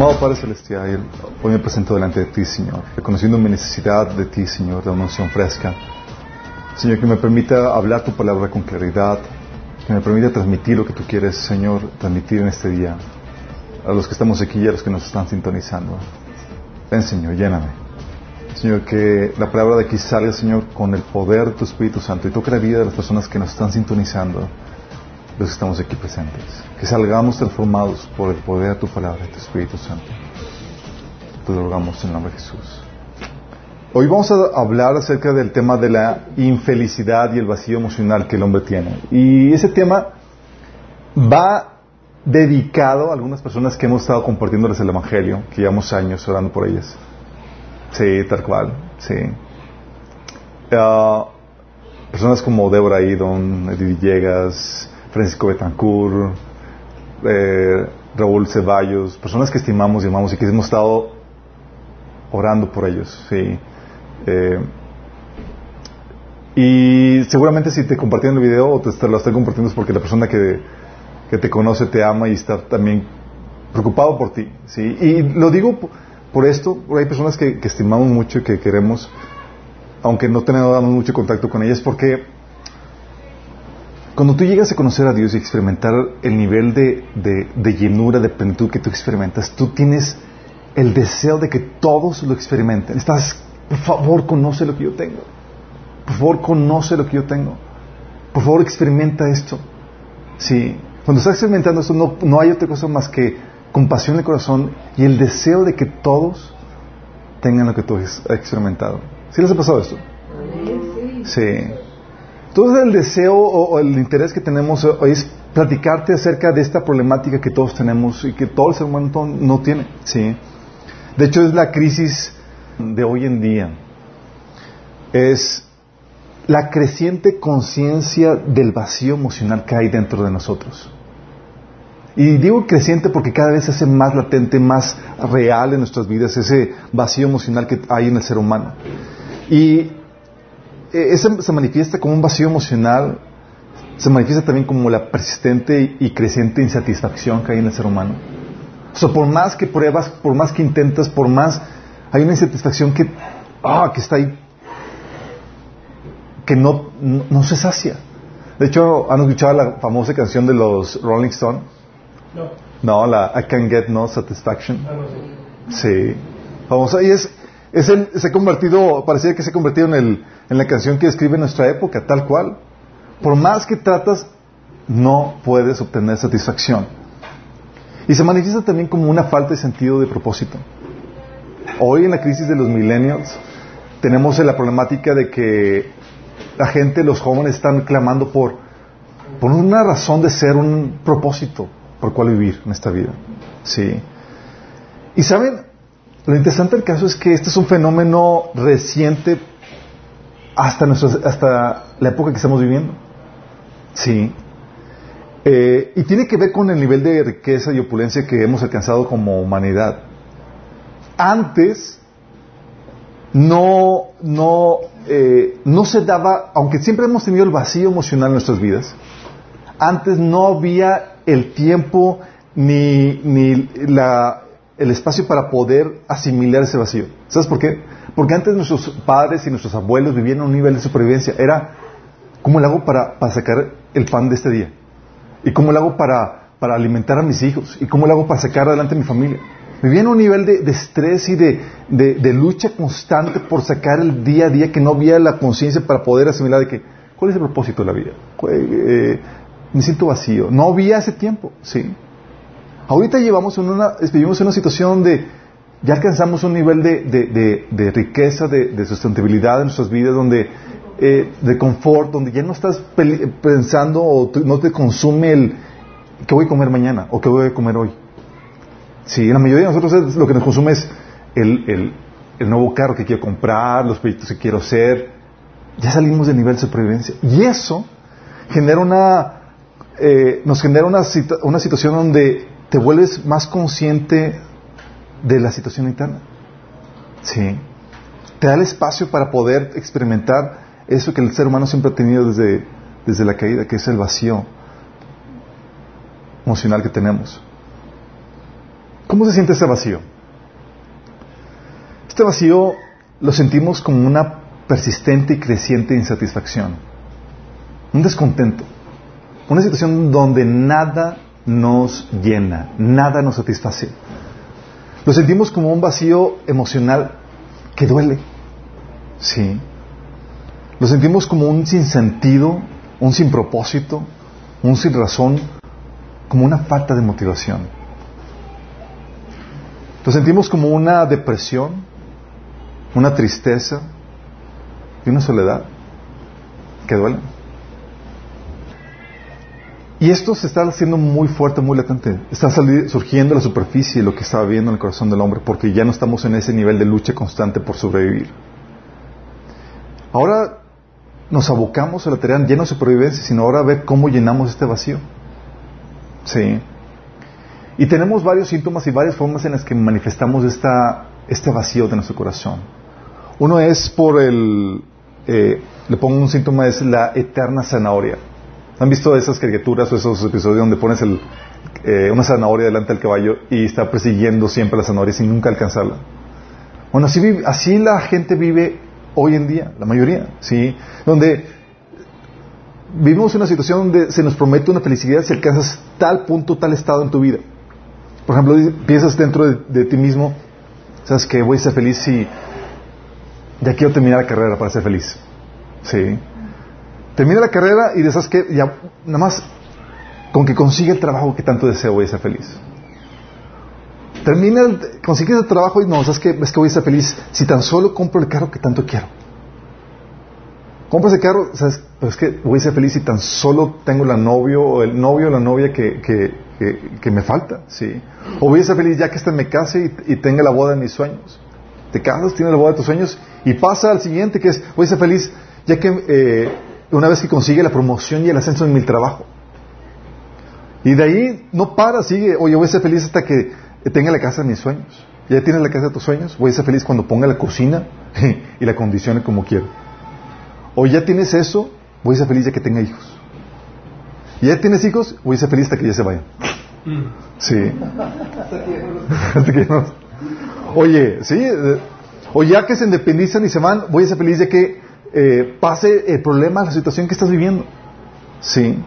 Amado Padre Celestial, hoy me presento delante de ti, Señor, reconociendo mi necesidad de ti, Señor, de una unción fresca. Señor, que me permita hablar tu palabra con claridad, que me permita transmitir lo que tú quieres, Señor, transmitir en este día a los que estamos aquí y a los que nos están sintonizando. Ven, Señor, lléname. Señor, que la palabra de aquí salga, Señor, con el poder de tu Espíritu Santo y toque la vida de las personas que nos están sintonizando, los que estamos aquí presentes. Que salgamos transformados por el poder de tu palabra, de tu Espíritu Santo. Te lo rogamos en el nombre de Jesús. Hoy vamos a hablar acerca del tema de la infelicidad y el vacío emocional que el hombre tiene. Y ese tema va dedicado a algunas personas que hemos estado compartiéndoles el Evangelio, que llevamos años orando por ellas. Sí, tal cual, sí. Uh, personas como Débora Idon, Edith Villegas, Francisco Betancourt, eh, Raúl Ceballos, personas que estimamos y amamos y que hemos estado orando por ellos, sí. Eh, y seguramente si te compartieron el video o te, lo estoy compartiendo es porque la persona que, que, te conoce te ama y está también preocupado por ti, sí. Y lo digo por esto, hay personas que, que estimamos mucho y que queremos, aunque no tenemos mucho contacto con ellas, porque cuando tú llegas a conocer a Dios y experimentar el nivel de, de, de, llenura, de plenitud que tú experimentas, tú tienes el deseo de que todos lo experimenten. Estás, por favor, conoce lo que yo tengo. Por favor, conoce lo que yo tengo. Por favor, experimenta esto. Sí. Cuando estás experimentando esto, no, no hay otra cosa más que compasión el corazón y el deseo de que todos tengan lo que tú has experimentado. ¿Sí les ha pasado esto? Sí. Entonces el deseo o, el interés que tenemos es platicarte acerca de esta problemática que todos tenemos y que todo el ser humano no tiene. ¿sí? De hecho es la crisis de hoy en día. Es la creciente conciencia del vacío emocional que hay dentro de nosotros. Y digo creciente porque cada vez se hace más latente, más real en nuestras vidas ese vacío emocional que hay en el ser humano. Y ese se manifiesta como un vacío emocional, se manifiesta también como la persistente y creciente insatisfacción que hay en el ser humano. O sea, por más que pruebas, por más que intentas, por más, hay una insatisfacción que, ah, que está ahí, que no, no, no se sacia. De hecho, ¿han escuchado la famosa canción de los Rolling Stones? No. No, la I Can Get No Satisfaction. Sí. Famosa. Y es, es el, se ha convertido, parecía que se ha convertido en, el, en la canción que describe nuestra época, tal cual. Por más que tratas, no puedes obtener satisfacción. Y se manifiesta también como una falta de sentido de propósito. Hoy en la crisis de los millennials tenemos la problemática de que la gente, los jóvenes están clamando por, por una razón de ser, un propósito por cuál vivir en esta vida. Sí. Y saben, lo interesante del caso es que este es un fenómeno reciente hasta, hasta la época que estamos viviendo. Sí. Eh, y tiene que ver con el nivel de riqueza y opulencia que hemos alcanzado como humanidad. Antes no, no, eh, no se daba, aunque siempre hemos tenido el vacío emocional en nuestras vidas, antes no había el tiempo ni, ni la, el espacio para poder asimilar ese vacío. ¿Sabes por qué? Porque antes nuestros padres y nuestros abuelos vivían a un nivel de supervivencia. Era, ¿cómo lo hago para, para sacar el pan de este día? ¿Y cómo lo hago para, para alimentar a mis hijos? ¿Y cómo lo hago para sacar adelante a mi familia? Vivían un nivel de, de estrés y de, de, de, lucha constante por sacar el día a día que no había la conciencia para poder asimilar de que, ¿cuál es el propósito de la vida? Eh, me siento vacío. No había ese tiempo, ¿sí? Ahorita llevamos en una, vivimos en una situación donde ya alcanzamos un nivel de, de, de riqueza, de, sustentabilidad en nuestras vidas, donde eh, de confort, donde ya no estás pensando o no te consume el qué voy a comer mañana o qué voy a comer hoy. Sí, la mayoría de nosotros lo que nos consume es el, el, el nuevo carro que quiero comprar, los proyectos que quiero hacer. Ya salimos del nivel de supervivencia. Y eso genera una, eh, nos genera una, una situación donde te vuelves más consciente de la situación interna. Sí. Te da el espacio para poder experimentar eso que el ser humano siempre ha tenido desde, desde la caída, que es el vacío emocional que tenemos. ¿Cómo se siente ese vacío? Este vacío lo sentimos como una persistente y creciente insatisfacción, un descontento, una situación donde nada nos llena, nada nos satisface. Lo sentimos como un vacío emocional que duele, sí. Lo sentimos como un sinsentido, un sin propósito, un sin razón, como una falta de motivación. Lo sentimos como una depresión, una tristeza y una soledad que duelen. Y esto se está haciendo muy fuerte, muy latente. Está surgiendo la superficie lo que estaba viendo en el corazón del hombre, porque ya no estamos en ese nivel de lucha constante por sobrevivir. Ahora nos abocamos a la tarea ya no de supervivencia, sino ahora a ver cómo llenamos este vacío. Sí. Y tenemos varios síntomas y varias formas en las que manifestamos esta, este vacío de nuestro corazón. Uno es por el, eh, le pongo un síntoma, es la eterna zanahoria. ¿Han visto esas caricaturas o esos episodios donde pones eh, una zanahoria delante del caballo y está persiguiendo siempre la zanahoria sin nunca alcanzarla? Bueno, así, así la gente vive hoy en día, la mayoría, ¿sí? Donde vivimos una situación donde se nos promete una felicidad si alcanzas tal punto, tal estado en tu vida. Por ejemplo, piensas dentro de, de ti mismo, sabes que voy a ser feliz si ya quiero terminar la carrera para ser feliz. Sí. Termina la carrera y sabes que ya nada más con que consiga el trabajo que tanto deseo voy a ser feliz. Termina, consigues el trabajo y no, sabes que es que voy a ser feliz si tan solo compro el carro que tanto quiero. Compras el carro, sabes, pero es que voy a ser feliz si tan solo tengo la novio o el novio o la novia que, que, me falta, ¿sí? O voy a ser feliz ya que este me case y, tenga la boda de mis sueños. Te casas, tienes la boda de tus sueños y pasa al siguiente que es, voy a ser feliz ya que eh, una vez que consigue la promoción y el ascenso en mi trabajo. Y de ahí no para, sigue, oye, voy a ser feliz hasta que tenga la casa de mis sueños. Ya tienes la casa de tus sueños, voy a ser feliz cuando ponga la cocina y la condicione como quiero. O ya tienes eso, voy a ser feliz ya que tenga hijos. Ya tienes hijos, voy a ser feliz hasta que ya se vayan. Sí. Oye, sí. Eh, o ya que se independizan y se van, voy a ser feliz ya que eh, pase el problema, la situación que estás viviendo. Sí.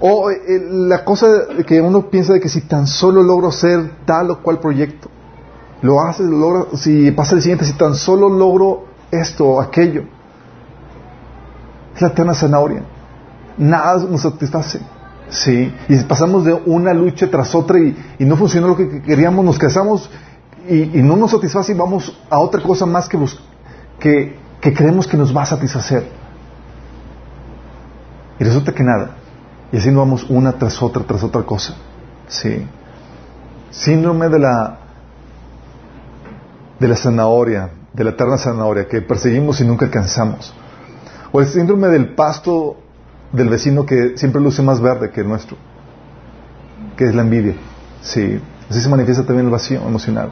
O eh, la cosa que uno piensa de que si tan solo logro ser tal o cual proyecto, lo haces, lo logras, si pasa el siguiente, si tan solo logro esto o aquello. Es la eterna zanahoria. Nada nos satisface. Sí. Y pasamos de una lucha tras otra y, no funcionó lo que queríamos, nos casamos y, no nos satisface y vamos a otra cosa más que, que que creemos que nos va a satisfacer. Y resulta que nada. Y así nos vamos una tras otra, tras otra cosa. Sí. Síndrome de la de la zanahoria, de la eterna zanahoria, que perseguimos y nunca alcanzamos. O el síndrome del pasto del vecino que siempre luce más verde que el nuestro, que es la envidia. Sí. Así se manifiesta también el vacío emocional.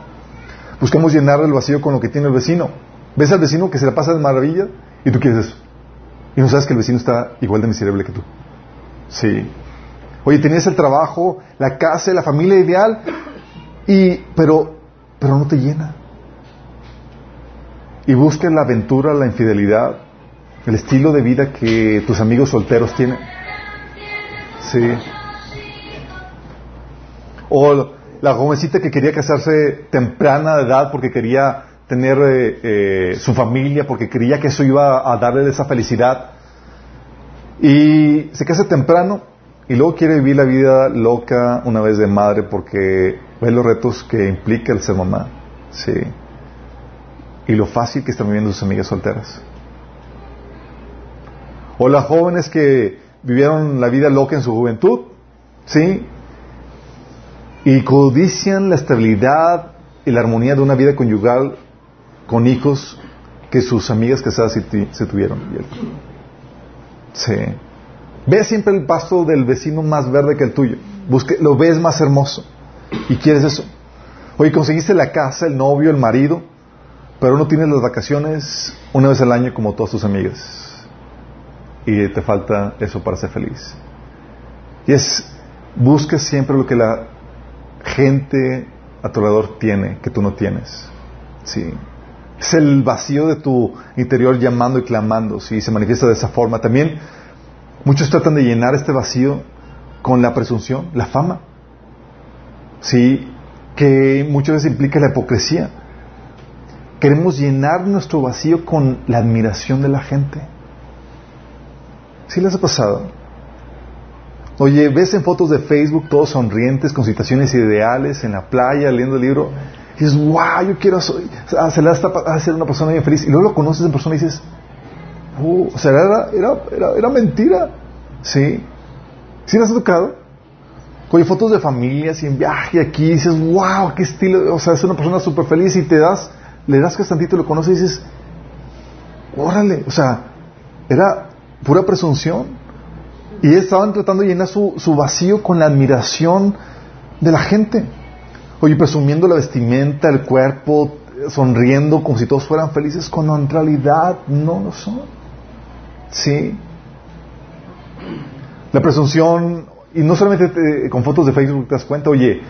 Buscamos llenar el vacío con lo que tiene el vecino. Ves al vecino que se la pasa de maravilla y tú quieres eso. Y no sabes que el vecino está igual de miserable que tú. Sí. Oye, tenías el trabajo, la casa, la familia ideal, y, pero, pero no te llena. Y buscas la aventura, la infidelidad, el estilo de vida que tus amigos solteros tienen. Sí. O la jovencita que quería casarse temprana de edad porque quería tener eh, eh, su familia porque creía que eso iba a darle esa felicidad. Y se casa temprano y luego quiere vivir la vida loca una vez de madre porque ve los retos que implica el ser mamá. Sí. Y lo fácil que están viviendo sus amigas solteras. O las jóvenes que vivieron la vida loca en su juventud. Sí. Y codician la estabilidad y la armonía de una vida conyugal con hijos que sus amigas casadas se tuvieron. Sí. Ve siempre el pasto del vecino más verde que el tuyo. Busque, lo ves más hermoso. Y quieres eso. Oye, conseguiste la casa, el novio, el marido, pero no tienes las vacaciones una vez al año como todas tus amigas. Y te falta eso para ser feliz. Y es, busca siempre lo que la gente a tu alrededor tiene que tú no tienes. Sí. Es el vacío de tu interior llamando y clamando, sí, se manifiesta de esa forma. También muchos tratan de llenar este vacío con la presunción, la fama. Sí, que muchas veces implica la hipocresía. Queremos llenar nuestro vacío con la admiración de la gente. ¿Sí les ha pasado? Oye, ves en fotos de Facebook todos sonrientes, con situaciones ideales, en la playa, leyendo el libro, y dices, wow, yo quiero hacer una persona bien feliz. Y luego lo conoces en persona y dices, uh, o sea, era, era, era, mentira. ¿Sí? ¿Sí les ha tocado? Oye, fotos de familias y en viaje aquí, dices, wow, qué estilo, o sea, es una persona súper feliz y te das, le das que tantito lo conoces y dices, órale, o sea, era pura presunción. Y estaban tratando de llenar su, su vacío con la admiración de la gente. Oye, presumiendo la vestimenta, el cuerpo, sonriendo como si todos fueran felices, cuando en realidad no lo son. Sí. La presunción, y no solamente con fotos de Facebook te das cuenta, oye,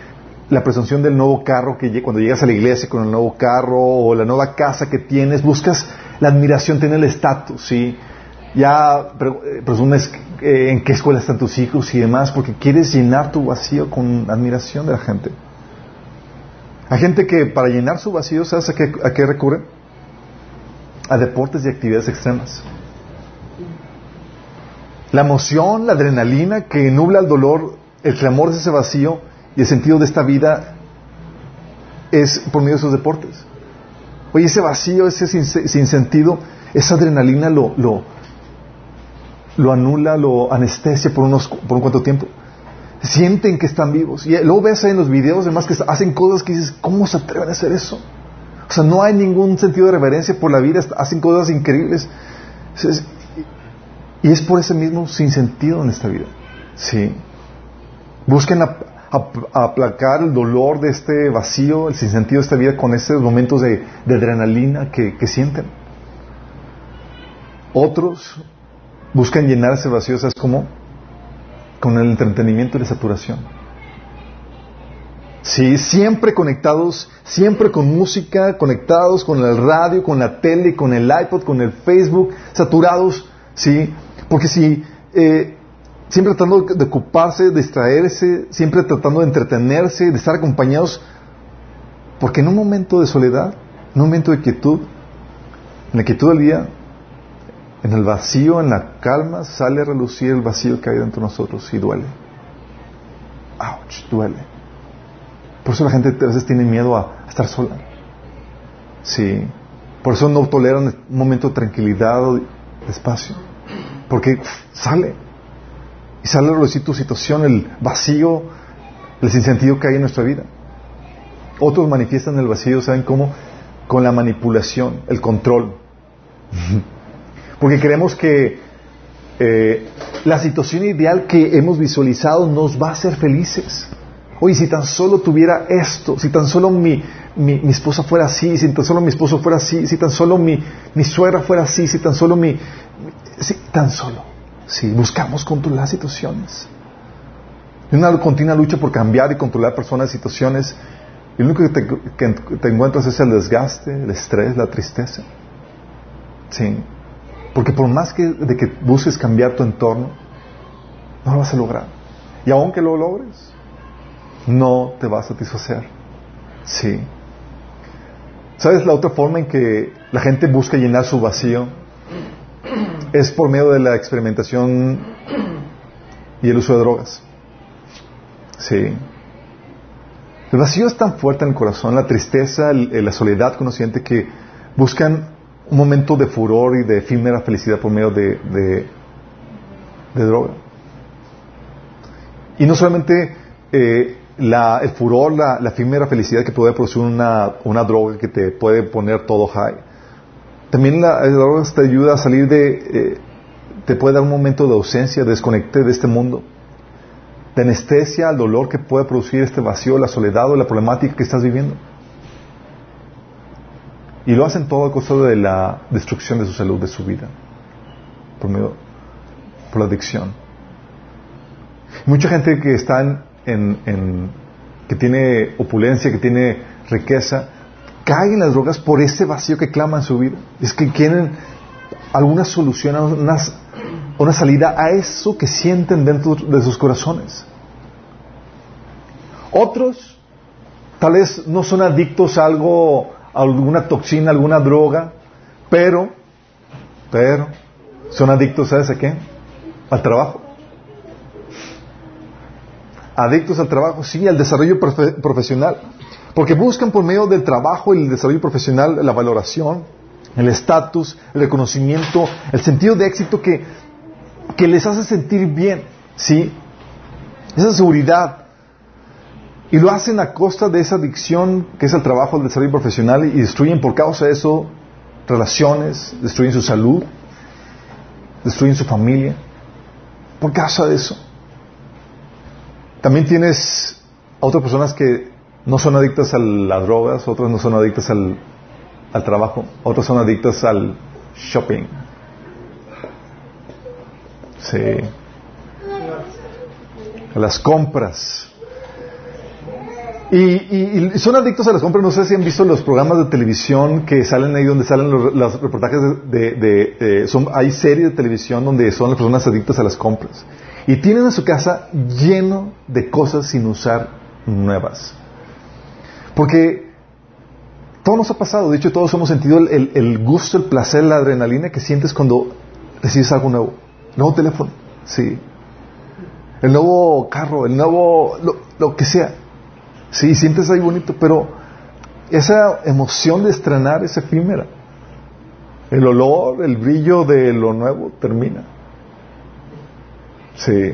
la presunción del nuevo carro que cuando llegas a la iglesia con el nuevo carro o la nueva casa que tienes, buscas la admiración, tiene el estatus, ¿sí? Ya eh, presumes eh, en qué escuela están tus hijos y demás, porque quieres llenar tu vacío con admiración de la gente. Hay gente que para llenar su vacío, ¿sabes a qué, a qué recurre? A deportes y actividades extremas. La emoción, la adrenalina que nubla el dolor, el clamor de ese vacío y el sentido de esta vida es por medio de esos deportes. Oye, ese vacío, ese sin, sentido, esa adrenalina lo, lo, lo anula, lo anestesia por, unos, por un cuanto tiempo. Sienten que están vivos. Y luego ves en los videos, además, que hacen cosas que dices, ¿cómo se atreven a hacer eso? O sea, no hay ningún sentido de reverencia por la vida, hacen cosas increíbles. Y es por ese mismo sinsentido en esta vida. Sí. Busquen aplacar el dolor de este vacío, el sinsentido de esta vida con estos momentos de, adrenalina que, que sienten. Otros buscan llenar ese vacío, ¿sabes cómo? Con el entretenimiento y la saturación. Sí, siempre conectados, siempre con música, conectados con el radio, con la tele, con el iPod, con el Facebook, saturados, sí, porque si eh, siempre tratando de ocuparse, de distraerse, siempre tratando de entretenerse, de estar acompañados, porque en un momento de soledad, en un momento de quietud, en la quietud del día, en el vacío, en la calma, sale a relucir el vacío que hay dentro de nosotros y duele. ¡Auch! Duele. Por eso la gente a veces tiene miedo a, estar sola. Sí. Por eso no toleran un momento de tranquilidad o de espacio. Porque sale. Y sale a relucir tu situación, el vacío, el sinsentido que hay en nuestra vida. Otros manifiestan el vacío, ¿saben cómo? Con la manipulación, el control. Porque creemos que eh, la situación ideal que hemos visualizado nos va a hacer felices. Oye, si tan solo tuviera esto, si tan solo mi, mi, esposa fuera así, si tan solo mi esposo fuera así, si tan solo mi, mi suegra fuera así, si tan solo mi... Si tan solo. Si buscamos controlar situaciones. Una continua lucha por cambiar y controlar personas, situaciones. Y lo único que te, que te encuentras es el desgaste, el estrés, la tristeza. Sí. Porque por más que, de que busques cambiar tu entorno, no lo vas a lograr. Y aunque lo logres, no te va a satisfacer. Sí. ¿Sabes la otra forma en que la gente busca llenar su vacío? Es por medio de la experimentación y el uso de drogas. Sí. El vacío es tan fuerte en el corazón, la tristeza, la soledad conociente que buscan un momento de furor y de efímera felicidad por medio de, de, droga. Y no solamente eh, la, el furor, la, la, efímera felicidad que puede producir una, una, droga que te puede poner todo high. También la, droga te ayuda a salir de, eh, te puede dar un momento de ausencia, de de este mundo, de anestesia al dolor que puede producir este vacío, la soledad o la problemática que estás viviendo. Y lo hacen todo a costa de la destrucción de su salud, de su vida, por medio, por la adicción. Mucha gente que está en, que tiene opulencia, que tiene riqueza, cae en las drogas por ese vacío que clama en su vida. Es que quieren alguna solución, una, una salida a eso que sienten dentro de sus corazones. Otros tal vez no son adictos a algo, alguna toxina, alguna droga, pero, pero, son adictos, ¿sabes a qué? Al trabajo. Adictos al trabajo, sí, al desarrollo profesional. Porque buscan por medio del trabajo y el desarrollo profesional la valoración, el estatus, el reconocimiento, el sentido de éxito que, que les hace sentir bien, ¿sí? Esa seguridad. Y lo hacen a costa de esa adicción que es el trabajo, el desarrollo profesional y destruyen por causa de eso relaciones, destruyen su salud, destruyen su familia, por causa de eso. También tienes a otras personas que no son adictas a las drogas, otras no son adictas al, al trabajo, otras son adictas al shopping. Sí. A las compras. Y, son adictos a las compras. No sé si han visto los programas de televisión que salen ahí donde salen los, reportajes de... son, hay series de televisión donde son las personas adictas a las compras. Y tienen en su casa lleno de cosas sin usar nuevas. Porque todo nos ha pasado. De hecho, todos hemos sentido el, gusto, el placer, la adrenalina que sientes cuando recibes algo nuevo. Nuevo teléfono, sí. El nuevo carro, el nuevo... lo que sea. Sí, sientes ahí bonito, pero esa emoción de estrenar es efímera. El olor, el brillo de lo nuevo termina. Sí.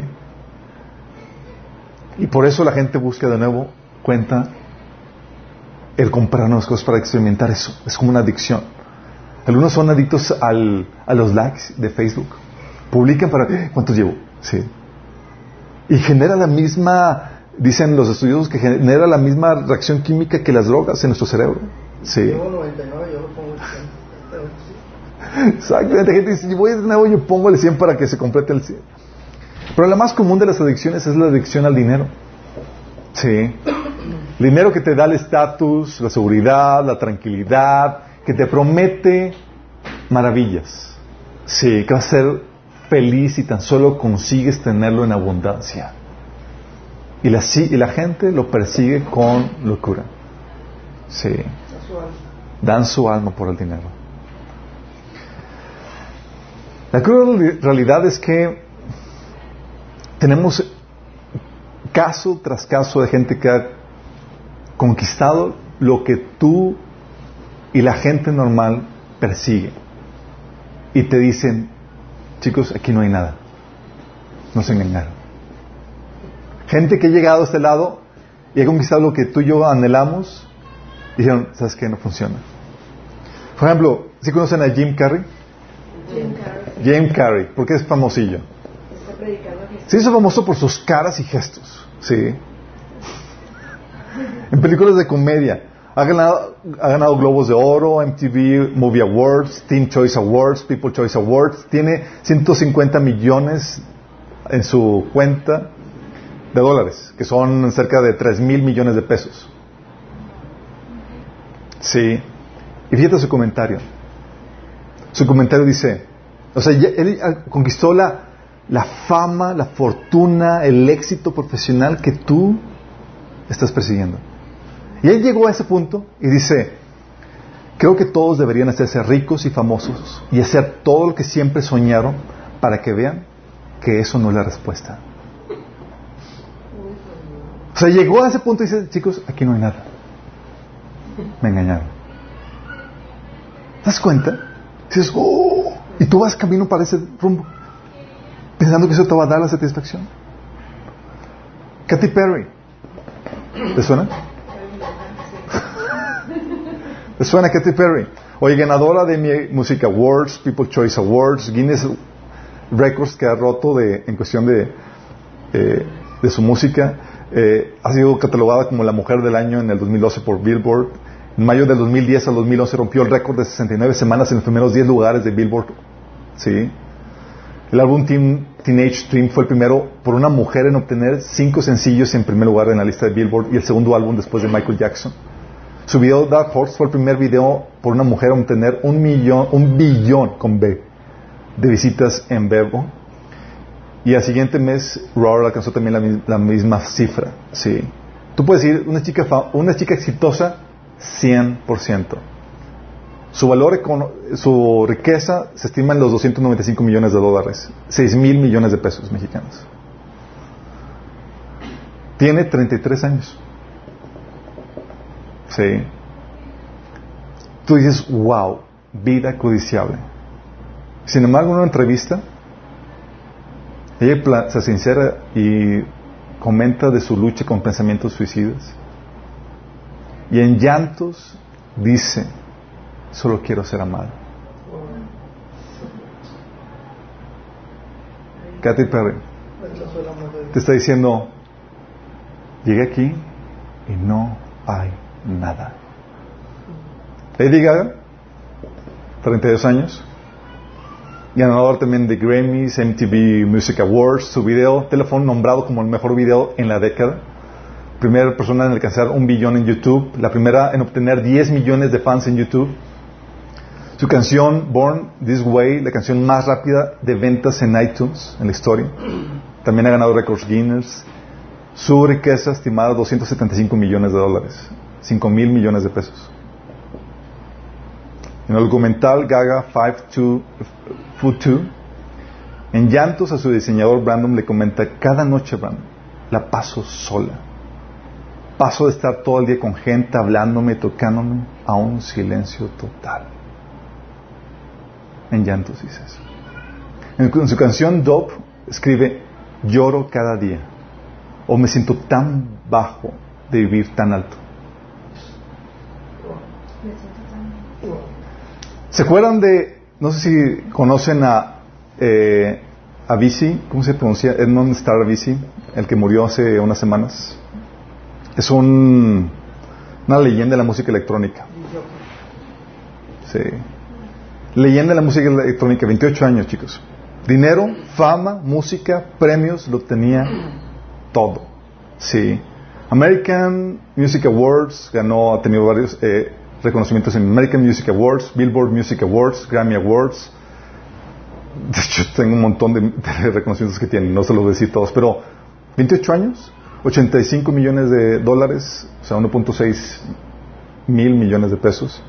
Y por eso la gente busca de nuevo cuenta el comprar nuevas cosas para experimentar eso. Es como una adicción. Algunos son adictos al, a los likes de Facebook. Publican para... ¿Cuántos llevo? Sí. Y genera la misma Dicen los estudiosos que genera la misma reacción química que las drogas en nuestro cerebro. Sí. Yo 99, yo lo pongo el 100. Exactamente, gente dice, voy de nuevo, yo pongo el 100 para que se complete el 100. Pero la más común de las adicciones es la adicción al dinero. Sí. El dinero que te da el estatus, la seguridad, la tranquilidad, que te promete maravillas. Sí, que vas a ser feliz si tan solo consigues tenerlo en abundancia. Y la, y la gente lo persigue con locura. Sí. Dan su alma por el dinero. La cruel realidad es que tenemos caso tras caso de gente que ha conquistado lo que tú y la gente normal persigue. Y te dicen, chicos, aquí no hay nada. Nos engañaron. Gente que ha llegado a este lado y ha conquistado lo que tú y yo anhelamos, dijeron, ¿sabes qué? No funciona. Por ejemplo, ¿sí conocen a Jim Carrey? Jim Carrey. Jim Carrey, porque es famosillo. Se hizo famoso por sus caras y gestos, ¿sí? En películas de comedia. Ha ganado, ha ganado Globos de Oro, MTV Movie Awards, Teen Choice Awards, People Choice Awards. Tiene 150 millones en su cuenta de dólares, que son cerca de 3 mil millones de pesos. Sí. Y fíjate su comentario. Su comentario dice, o sea, él conquistó la, la fama, la fortuna, el éxito profesional que tú estás persiguiendo. Y él llegó a ese punto y dice, creo que todos deberían hacerse ricos y famosos y hacer todo lo que siempre soñaron para que vean que eso no es la respuesta. O sea, llegó a ese punto y dice, chicos, aquí no hay nada. Me engañaron. ¿Te das cuenta? Dices, oh, y tú vas camino para ese rumbo, pensando que eso te va a dar la satisfacción. Katy Perry. ¿Te suena? ¿Te suena Katy Perry? Oye, ganadora de mi Music Awards, People Choice Awards, Guinness Records que ha roto de, en cuestión de, eh, de su música. Eh, ha sido catalogada como la mujer del año en el 2012 por Billboard. En mayo del 2010 al 2011 rompió el récord de 69 semanas en los primeros 10 lugares de Billboard. ¿Sí? El álbum Teenage Dream fue el primero por una mujer en obtener cinco sencillos en primer lugar en la lista de Billboard y el segundo álbum después de Michael Jackson. Su video Dark Horse fue el primer video por una mujer en obtener un millón, un billón con B de visitas en Bebo. Y al siguiente mes, Roar alcanzó también la, misma cifra. Sí. Tú puedes decir, una chica, una chica exitosa, 100%. Su valor, su riqueza se estima en los 295 millones de dólares, 6 mil millones de pesos mexicanos. Tiene 33 años. Sí. Tú dices, wow, vida codiciable. Sin embargo, en una entrevista, ella se sincera y comenta de su lucha con pensamientos suicidas. Y en llantos dice, solo quiero ser amado. Katy Perry te está diciendo, llegué aquí y no hay nada. Lady Gaga, 32 años, ganador también de Grammys, MTV Music Awards, su video teléfono nombrado como el mejor video en la década primera persona en alcanzar un billón en YouTube, la primera en obtener 10 millones de fans en YouTube. Su canción Born This Way, la canción más rápida de ventas en iTunes en la historia. También ha ganado récords Guinness. Su riqueza estimada 275 millones de dólares, 5 mil millones de pesos. En el documental Gaga 5 Foot 2, en llantos a su diseñador Brandon le comenta, cada noche Brandon, la paso sola Paso de estar todo el día con gente hablándome, tocándome, a un silencio total. En llantos dice eso. En su canción Dope escribe, lloro cada día. O me siento tan bajo de vivir tan alto. ¿Se acuerdan de, no sé si conocen a eh, Avicii, ¿cómo se pronuncia? Edmond Star Avicii, el que murió hace unas semanas. Es un, una leyenda de la música electrónica. Sí. Leyenda de la música electrónica, 28 años, chicos. Dinero, fama, música, premios, lo tenía todo. Sí. American Music Awards ganó, ha tenido varios eh, reconocimientos en American Music Awards, Billboard Music Awards, Grammy Awards. De hecho, tengo un montón de, de reconocimientos que tiene, no se los voy a decir todos, pero 28 años, 85 millones de dólares, o sea, 1.6 mil millones de pesos.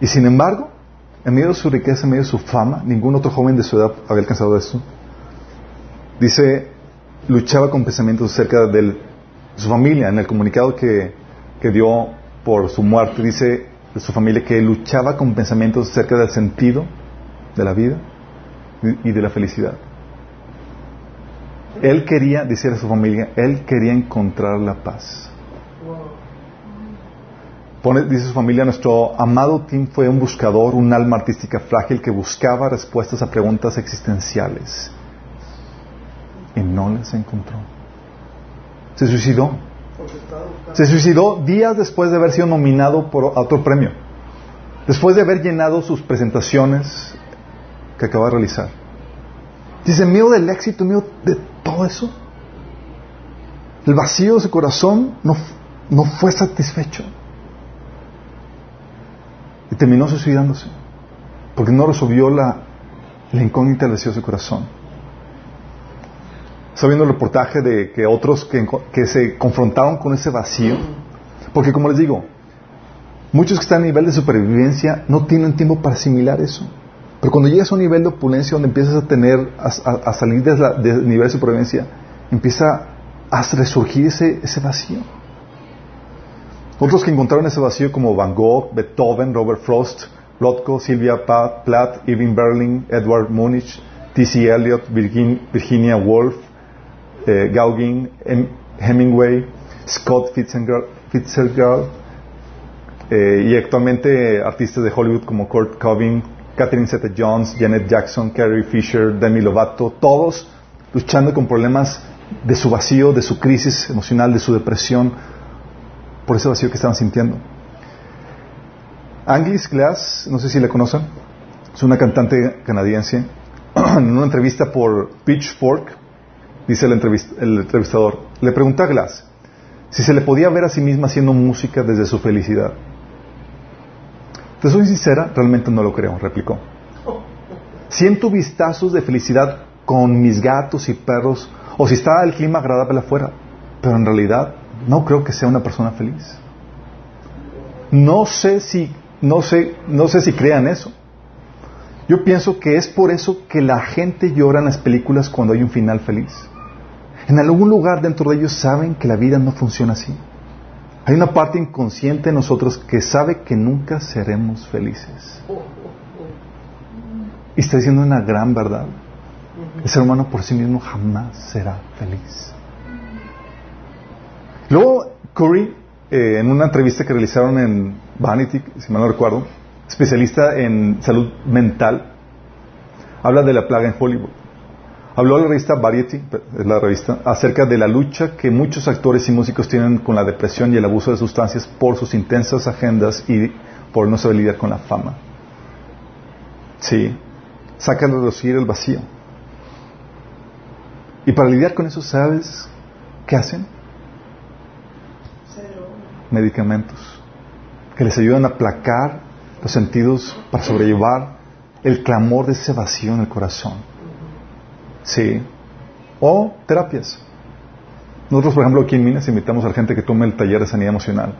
Y sin embargo, en medio de su riqueza, en medio de su fama, ningún otro joven de su edad había alcanzado esto. Dice, luchaba con pensamientos acerca de su familia. En el comunicado que dio por su muerte, dice de su familia que luchaba con pensamientos acerca del sentido de la vida y de la felicidad. Él quería, decir a su familia, él quería encontrar la paz. Pone, dice su familia, nuestro amado Tim fue un buscador, un alma artística frágil que buscaba respuestas a preguntas existenciales y no las encontró. Se suicidó. Se suicidó días después de haber sido nominado por otro premio, después de haber llenado sus presentaciones que acaba de realizar. Dice, miedo del éxito, miedo de todo eso. El vacío de su corazón no, no fue satisfecho. Y terminó suicidándose. Porque no resolvió la, la incógnita del vacío de su corazón. Está viendo el reportaje de que otros que, se confrontaron con ese vacío. Porque como les digo, muchos que están a nivel de supervivencia no tienen tiempo para asimilar eso. Pero cuando llegas a un nivel de opulencia donde empiezas a tener, a, salir del nivel de supervivencia, empieza a resurgir ese, vacío. Otros que encontraron ese vacío como Van Gogh, Beethoven, Robert Frost, Rothko, Sylvia Plath, Irving Berlin, Edward Munich, T.C. Eliot, Virginia Woolf, eh, Gauguin, Hemingway, Scott Fitzgerald, eh, y actualmente artistas de Hollywood como Kurt Cobain, Catherine Zeta-Jones, Janet Jackson, Carrie Fisher, Demi Lovato, todos luchando con problemas de su vacío, de su crisis emocional, de su depresión, por ese vacío que estaban sintiendo. Anglis Glass, no sé si la conocen, es una cantante canadiense. en una entrevista por Pitchfork, dice el, entrevistador, le pregunta a Glass si se le podía ver a sí misma haciendo música desde su felicidad. Te soy sincera, realmente no lo creo, replicó. Siento vistazos de felicidad con mis gatos y perros, o si está el clima agradable afuera, pero en realidad no creo que sea una persona feliz. No sé si, no sé, no sé si crean eso. Yo pienso que es por eso que la gente llora en las películas cuando hay un final feliz. En algún lugar dentro de ellos saben que la vida no funciona así. Hay una parte inconsciente de nosotros que sabe que nunca seremos felices. Y está diciendo una gran verdad. El ser humano por sí mismo jamás será feliz. Luego, Curry, eh, en una entrevista que realizaron en Vanity, si mal no recuerdo, especialista en salud mental, habla de la plaga en Hollywood. Habló la revista Variety, es la revista, acerca de la lucha que muchos actores y músicos tienen con la depresión y el abuso de sustancias por sus intensas agendas y por no saber lidiar con la fama. Sí, sacan a reducir el vacío. Y para lidiar con eso, ¿sabes qué hacen? Medicamentos que les ayudan a aplacar los sentidos para sobrellevar el clamor de ese vacío en el corazón. Sí. O terapias. Nosotros, por ejemplo, aquí en Minas invitamos a la gente que tome el taller de sanidad emocional.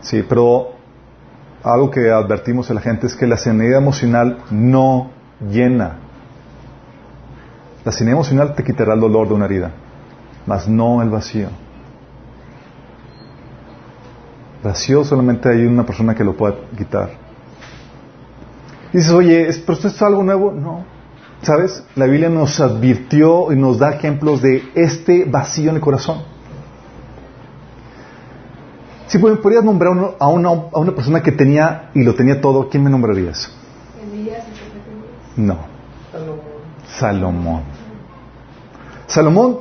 Sí, pero algo que advertimos a la gente es que la sanidad emocional no llena. La sanidad emocional te quitará el dolor de una herida, mas no el vacío. Vacío solamente hay una persona que lo pueda quitar. dices, oye, ¿pero esto es algo nuevo? No. ¿Sabes? La Biblia nos advirtió y nos da ejemplos de este vacío en el corazón. Si podrías nombrar a una, a una persona que tenía y lo tenía todo, ¿quién me nombrarías? No. Salomón. Salomón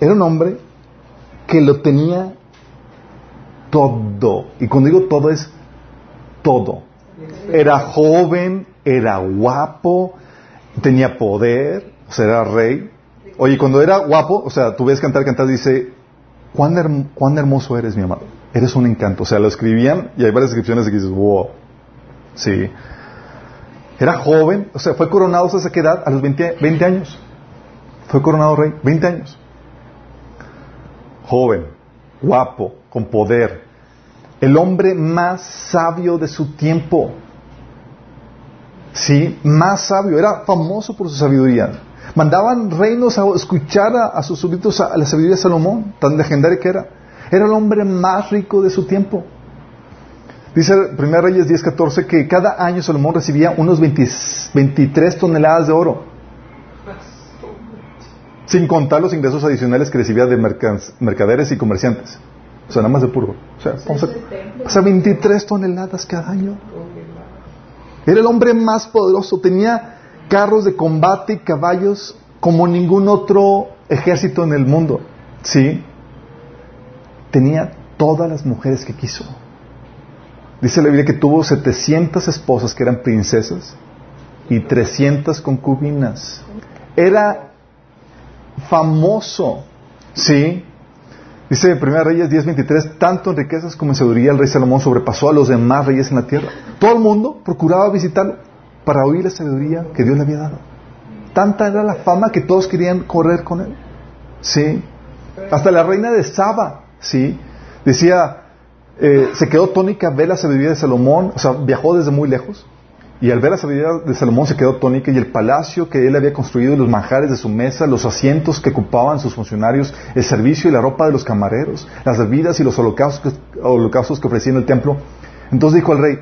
era un hombre que lo tenía todo. Y cuando digo todo es todo. Era joven, era guapo, tenía poder, o sea, era rey. Oye, cuando era guapo, o sea, tú ves cantar, cantar, dice, ¿cuán, cuán hermoso eres, mi amado. Eres un encanto. O sea, lo escribían y hay varias descripciones que dices, wow. Sí. Era joven, o sea, fue coronado a esa edad, a los 20, 20 años. Fue coronado rey, 20 años. Joven, guapo, con poder. El hombre más sabio de su tiempo. Sí, más sabio, era famoso por su sabiduría. Mandaban reinos a escuchar a, sus súbditos a, la sabiduría de Salomón, tan legendaria que era. Era el hombre más rico de su tiempo. Dice 1 Reyes 10:14 que cada año Salomón recibía unos 23 toneladas de oro. Sin contar los ingresos adicionales que recibía de mercaderes y comerciantes. O sea, nada más de puro. O sea, o sea 23 toneladas cada año. Era el hombre más poderoso, tenía carros de combate y caballos como ningún otro ejército en el mundo. ¿Sí? Tenía todas las mujeres que quiso. Dice la Biblia que tuvo 700 esposas que eran princesas y 300 concubinas. Era famoso. ¿Sí? Dice en 1 Reyes 10:23, tanto en riquezas como en sabiduría el rey Salomón sobrepasó a los demás reyes en la tierra. Todo el mundo procuraba visitarlo para oír la sabiduría que Dios le había dado. Tanta era la fama que todos querían correr con él. Sí. Hasta la reina de Saba, sí. Decía, eh, se quedó tónica ver la sabiduría de Salomón, o sea, viajó desde muy lejos y al ver la sabiduría de Salomón se quedó tónica y el palacio que él había construido, los manjares de su mesa, los asientos que ocupaban sus funcionarios, el servicio y la ropa de los camareros, las bebidas y los holocaustos, que ofrecía en el templo. Entonces dijo al rey,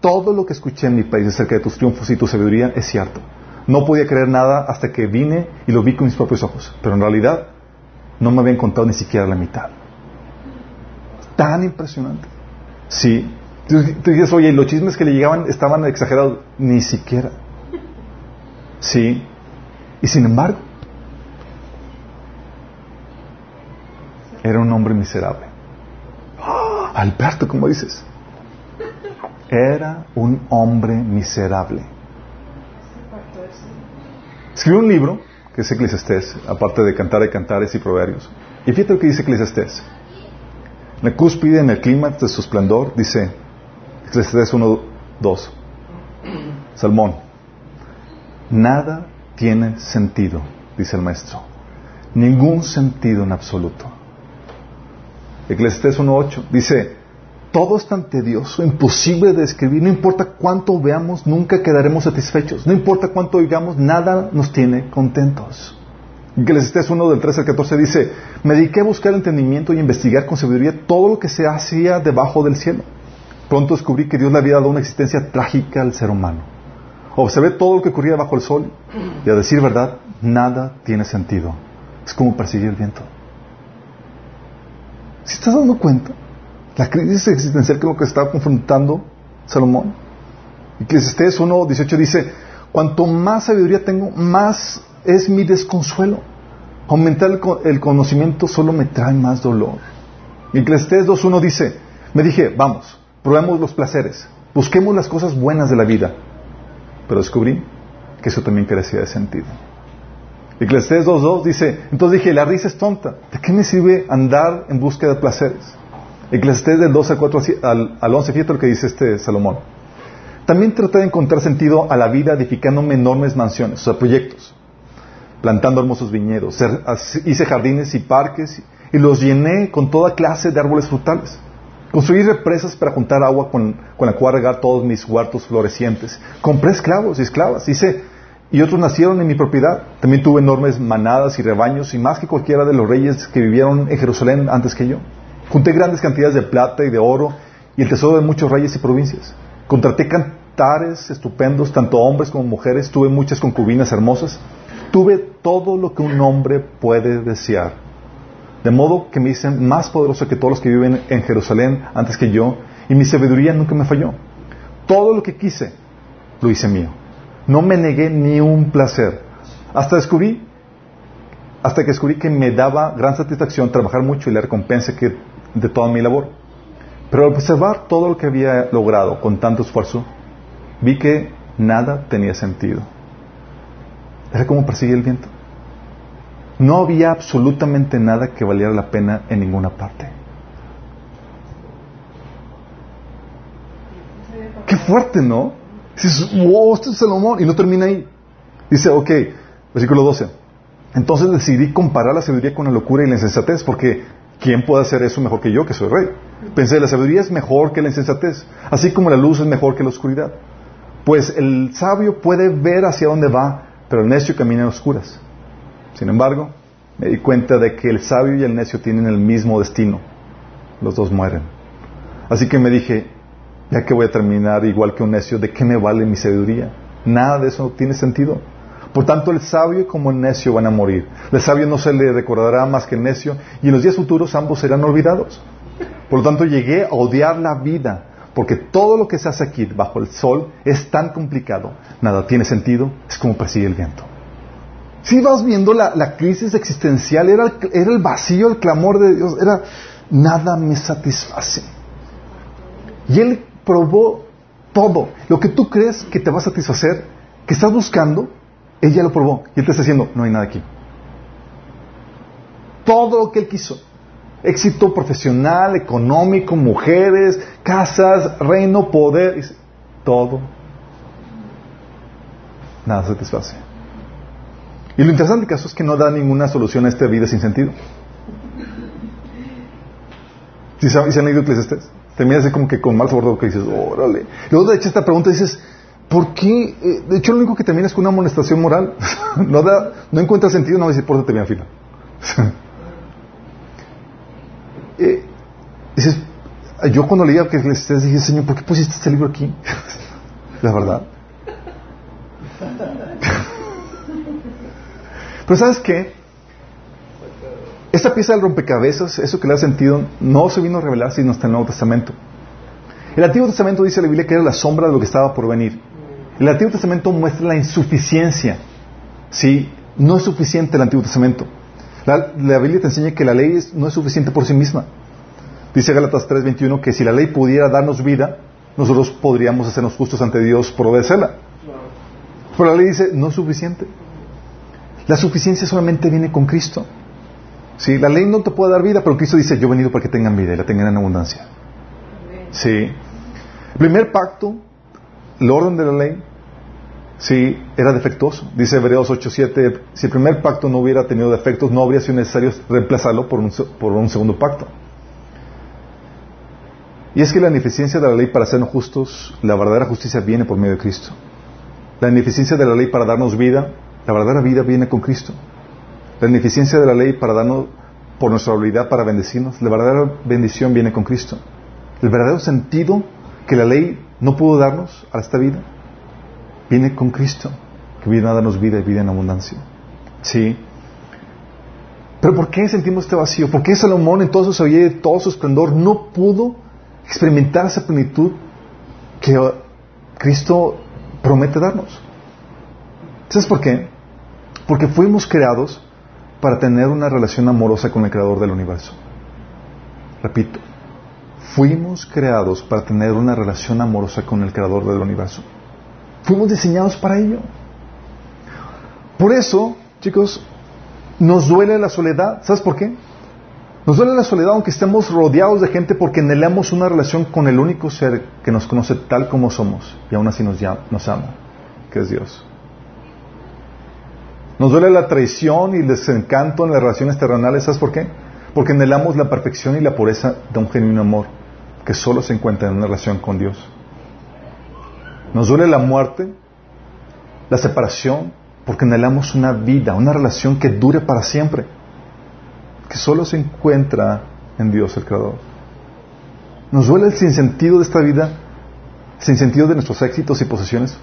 todo lo que escuché en mi país acerca de tus triunfos y tu sabiduría es cierto. No podía creer nada hasta que vine y lo vi con mis propios ojos. Pero en realidad no me habían contado ni siquiera la mitad. Tan impresionante. Sí, Tú, dices, oye, los chismes que le llegaban estaban exagerados. Ni siquiera. Sí. Y sin embargo, era un hombre miserable. Alberto, ¿cómo dices? Era un hombre miserable. Escribió un libro, que es Eclesiastés, aparte de cantar de cantares y proverbios. Y fíjate lo que dice Eclesiastés. La cúspide, en el clímax de su esplendor, dice Eclesiastés 1, 2. Salmón. Nada tiene sentido, dice el maestro. Ningún sentido en absoluto. Eclesiastés 1.8 dice, todo es tan tedioso, imposible de escribir, no importa cuánto veamos, nunca quedaremos satisfechos, no importa cuánto oigamos, nada nos tiene contentos. Eclesiastés 1 del 13 al 14 dice, me dediqué a buscar entendimiento y investigar con sabiduría todo lo que se hacía debajo del cielo. Pronto descubrí que Dios le había dado una existencia trágica al ser humano. Observé todo lo que ocurría bajo el sol y a decir verdad, nada tiene sentido. Es como perseguir el viento. ¿Si estás dando cuenta? La crisis existencial que lo que estaba confrontando Salomón. Y que Eclesiastés 1.18 dice, cuanto más sabiduría tengo, más es mi desconsuelo. Aumentar el, conocimiento solo me trae más dolor. Y Eclesiastés 2.1 dice, me dije, vamos, probemos los placeres, busquemos las cosas buenas de la vida. Pero descubrí que eso también carecía de sentido. Eclesiastés 2.2 dice, entonces dije, la risa es tonta. ¿De qué me sirve andar en búsqueda de placeres? Eclesiastés del 12 al, 4, al, al 11, fíjate lo que dice este Salomón. También traté de encontrar sentido a la vida edificándome enormes mansiones, o sea, proyectos, plantando hermosos viñedos, hice jardines y parques y los llené con toda clase de árboles frutales. Construí represas para juntar agua con, con la cual regar todos mis huertos florecientes. Compré esclavos y esclavas, hice y otros nacieron en mi propiedad. También tuve enormes manadas y rebaños y más que cualquiera de los reyes que vivieron en Jerusalén antes que yo. Junté grandes cantidades de plata y de oro y el tesoro de muchos reyes y provincias. Contraté cantares estupendos, tanto hombres como mujeres. Tuve muchas concubinas hermosas. Tuve todo lo que un hombre puede desear. De modo que me hice más poderoso que todos los que viven en Jerusalén antes que yo, y mi sabiduría nunca me falló. Todo lo que quise, lo hice mío. No me negué ni un placer. Hasta descubrí, hasta que descubrí que me daba gran satisfacción trabajar mucho y la recompensa que, de toda mi labor. Pero al observar todo lo que había logrado con tanto esfuerzo, vi que nada tenía sentido. Era como perseguir el viento. No había absolutamente nada que valiera la pena en ninguna parte. Qué fuerte, ¿no? Dices, wow, esto es Salomón. Y no termina ahí. Dice, ok, versículo 12. Entonces decidí comparar la sabiduría con la locura y la insensatez, porque ¿quién puede hacer eso mejor que yo, que soy rey? Pensé, la sabiduría es mejor que la insensatez, así como la luz es mejor que la oscuridad. Pues el sabio puede ver hacia dónde va, pero el necio camina en oscuras. Sin embargo, me di cuenta de que el sabio y el necio tienen el mismo destino. Los dos mueren. Así que me dije, ya que voy a terminar igual que un necio, ¿de qué me vale mi sabiduría? Nada de eso tiene sentido. Por tanto, el sabio como el necio van a morir. El sabio no se le recordará más que el necio y en los días futuros ambos serán olvidados. Por lo tanto, llegué a odiar la vida porque todo lo que se hace aquí bajo el sol es tan complicado. Nada tiene sentido, es como persigue el viento. Si vas viendo la, crisis existencial, era el, vacío, el clamor de Dios, era nada me satisface. Y él probó todo. Lo que tú crees que te va a satisfacer, que estás buscando, ella lo probó. Y él te está diciendo, no hay nada aquí. Todo lo que él quiso. Éxito profesional, económico, mujeres, casas, reino, poder. Todo. Nada satisface. Y lo interesante caso es que no da ninguna solución a esta vida sin sentido. ¿Sí se han leído Eclesiastes? Terminas como que con mal sabor que dices, órale. Luego de hecho esta pregunta dices, ¿por qué? Eh, de hecho lo único que termina es con una amonestación moral. no da, no encuentra sentido, no dice, pórtate bien fila. eh, dices, yo cuando leía que Eclesiastes dije, Señor, ¿por qué pusiste este libro aquí? La verdad. Pero ¿sabes qué? Esta pieza del rompecabezas, eso que le ha sentido, no se vino a revelar sino hasta el Nuevo Testamento. El Antiguo Testamento dice la Biblia que era la sombra de lo que estaba por venir. El Antiguo Testamento muestra la insuficiencia. ¿Sí? No es suficiente el Antiguo Testamento. La, Biblia te enseña que la ley no es suficiente por sí misma. Dice Gálatas 3:21 que si la ley pudiera darnos vida, nosotros podríamos hacernos justos ante Dios por obedecerla. Pero la ley dice, no es suficiente. La suficiencia solamente viene con Cristo. ¿Sí? La ley no te puede dar vida, pero Cristo dice, yo he venido para que tengan vida y la tengan en abundancia. ¿Sí? El primer pacto, el orden de la ley, sí, era defectuoso. Dice Hebreos 8.7, si el primer pacto no hubiera tenido defectos, no habría sido necesario reemplazarlo por un, por un segundo pacto. Y es que la ineficiencia de la ley para hacernos justos, la verdadera justicia viene por medio de Cristo. La ineficiencia de la ley para darnos vida, la verdadera vida viene con Cristo. La ineficiencia de la ley para darnos, por nuestra habilidad para bendecirnos, la verdadera bendición viene con Cristo. El verdadero sentido que la ley no pudo darnos a esta vida, viene con Cristo, que viene a darnos vida y vida en abundancia. ¿Sí? Pero ¿por qué sentimos este vacío? ¿Por qué Salomón en todo su sabiduría y todo su esplendor no pudo experimentar esa plenitud que Cristo promete darnos. ¿Sabes por qué? Porque fuimos creados para tener una relación amorosa con el Creador del universo. Repito, fuimos creados para tener una relación amorosa con el Creador del universo. Fuimos diseñados para ello. Por eso, chicos, nos duele la soledad. ¿Sabes por qué? Nos duele la soledad aunque estemos rodeados de gente porque anhelamos una relación con el único ser que nos conoce tal como somos y aún así nos, nos ama, que es Dios. Nos duele la traición y el desencanto en las relaciones terrenales, ¿sabes por qué? Porque anhelamos la perfección y la pureza de un genuino amor que solo se encuentra en una relación con Dios. Nos duele la muerte, la separación, porque anhelamos una vida, una relación que dure para siempre que solo se encuentra en Dios el Creador. Nos duele el sinsentido de esta vida, el sinsentido de nuestros éxitos y posesiones,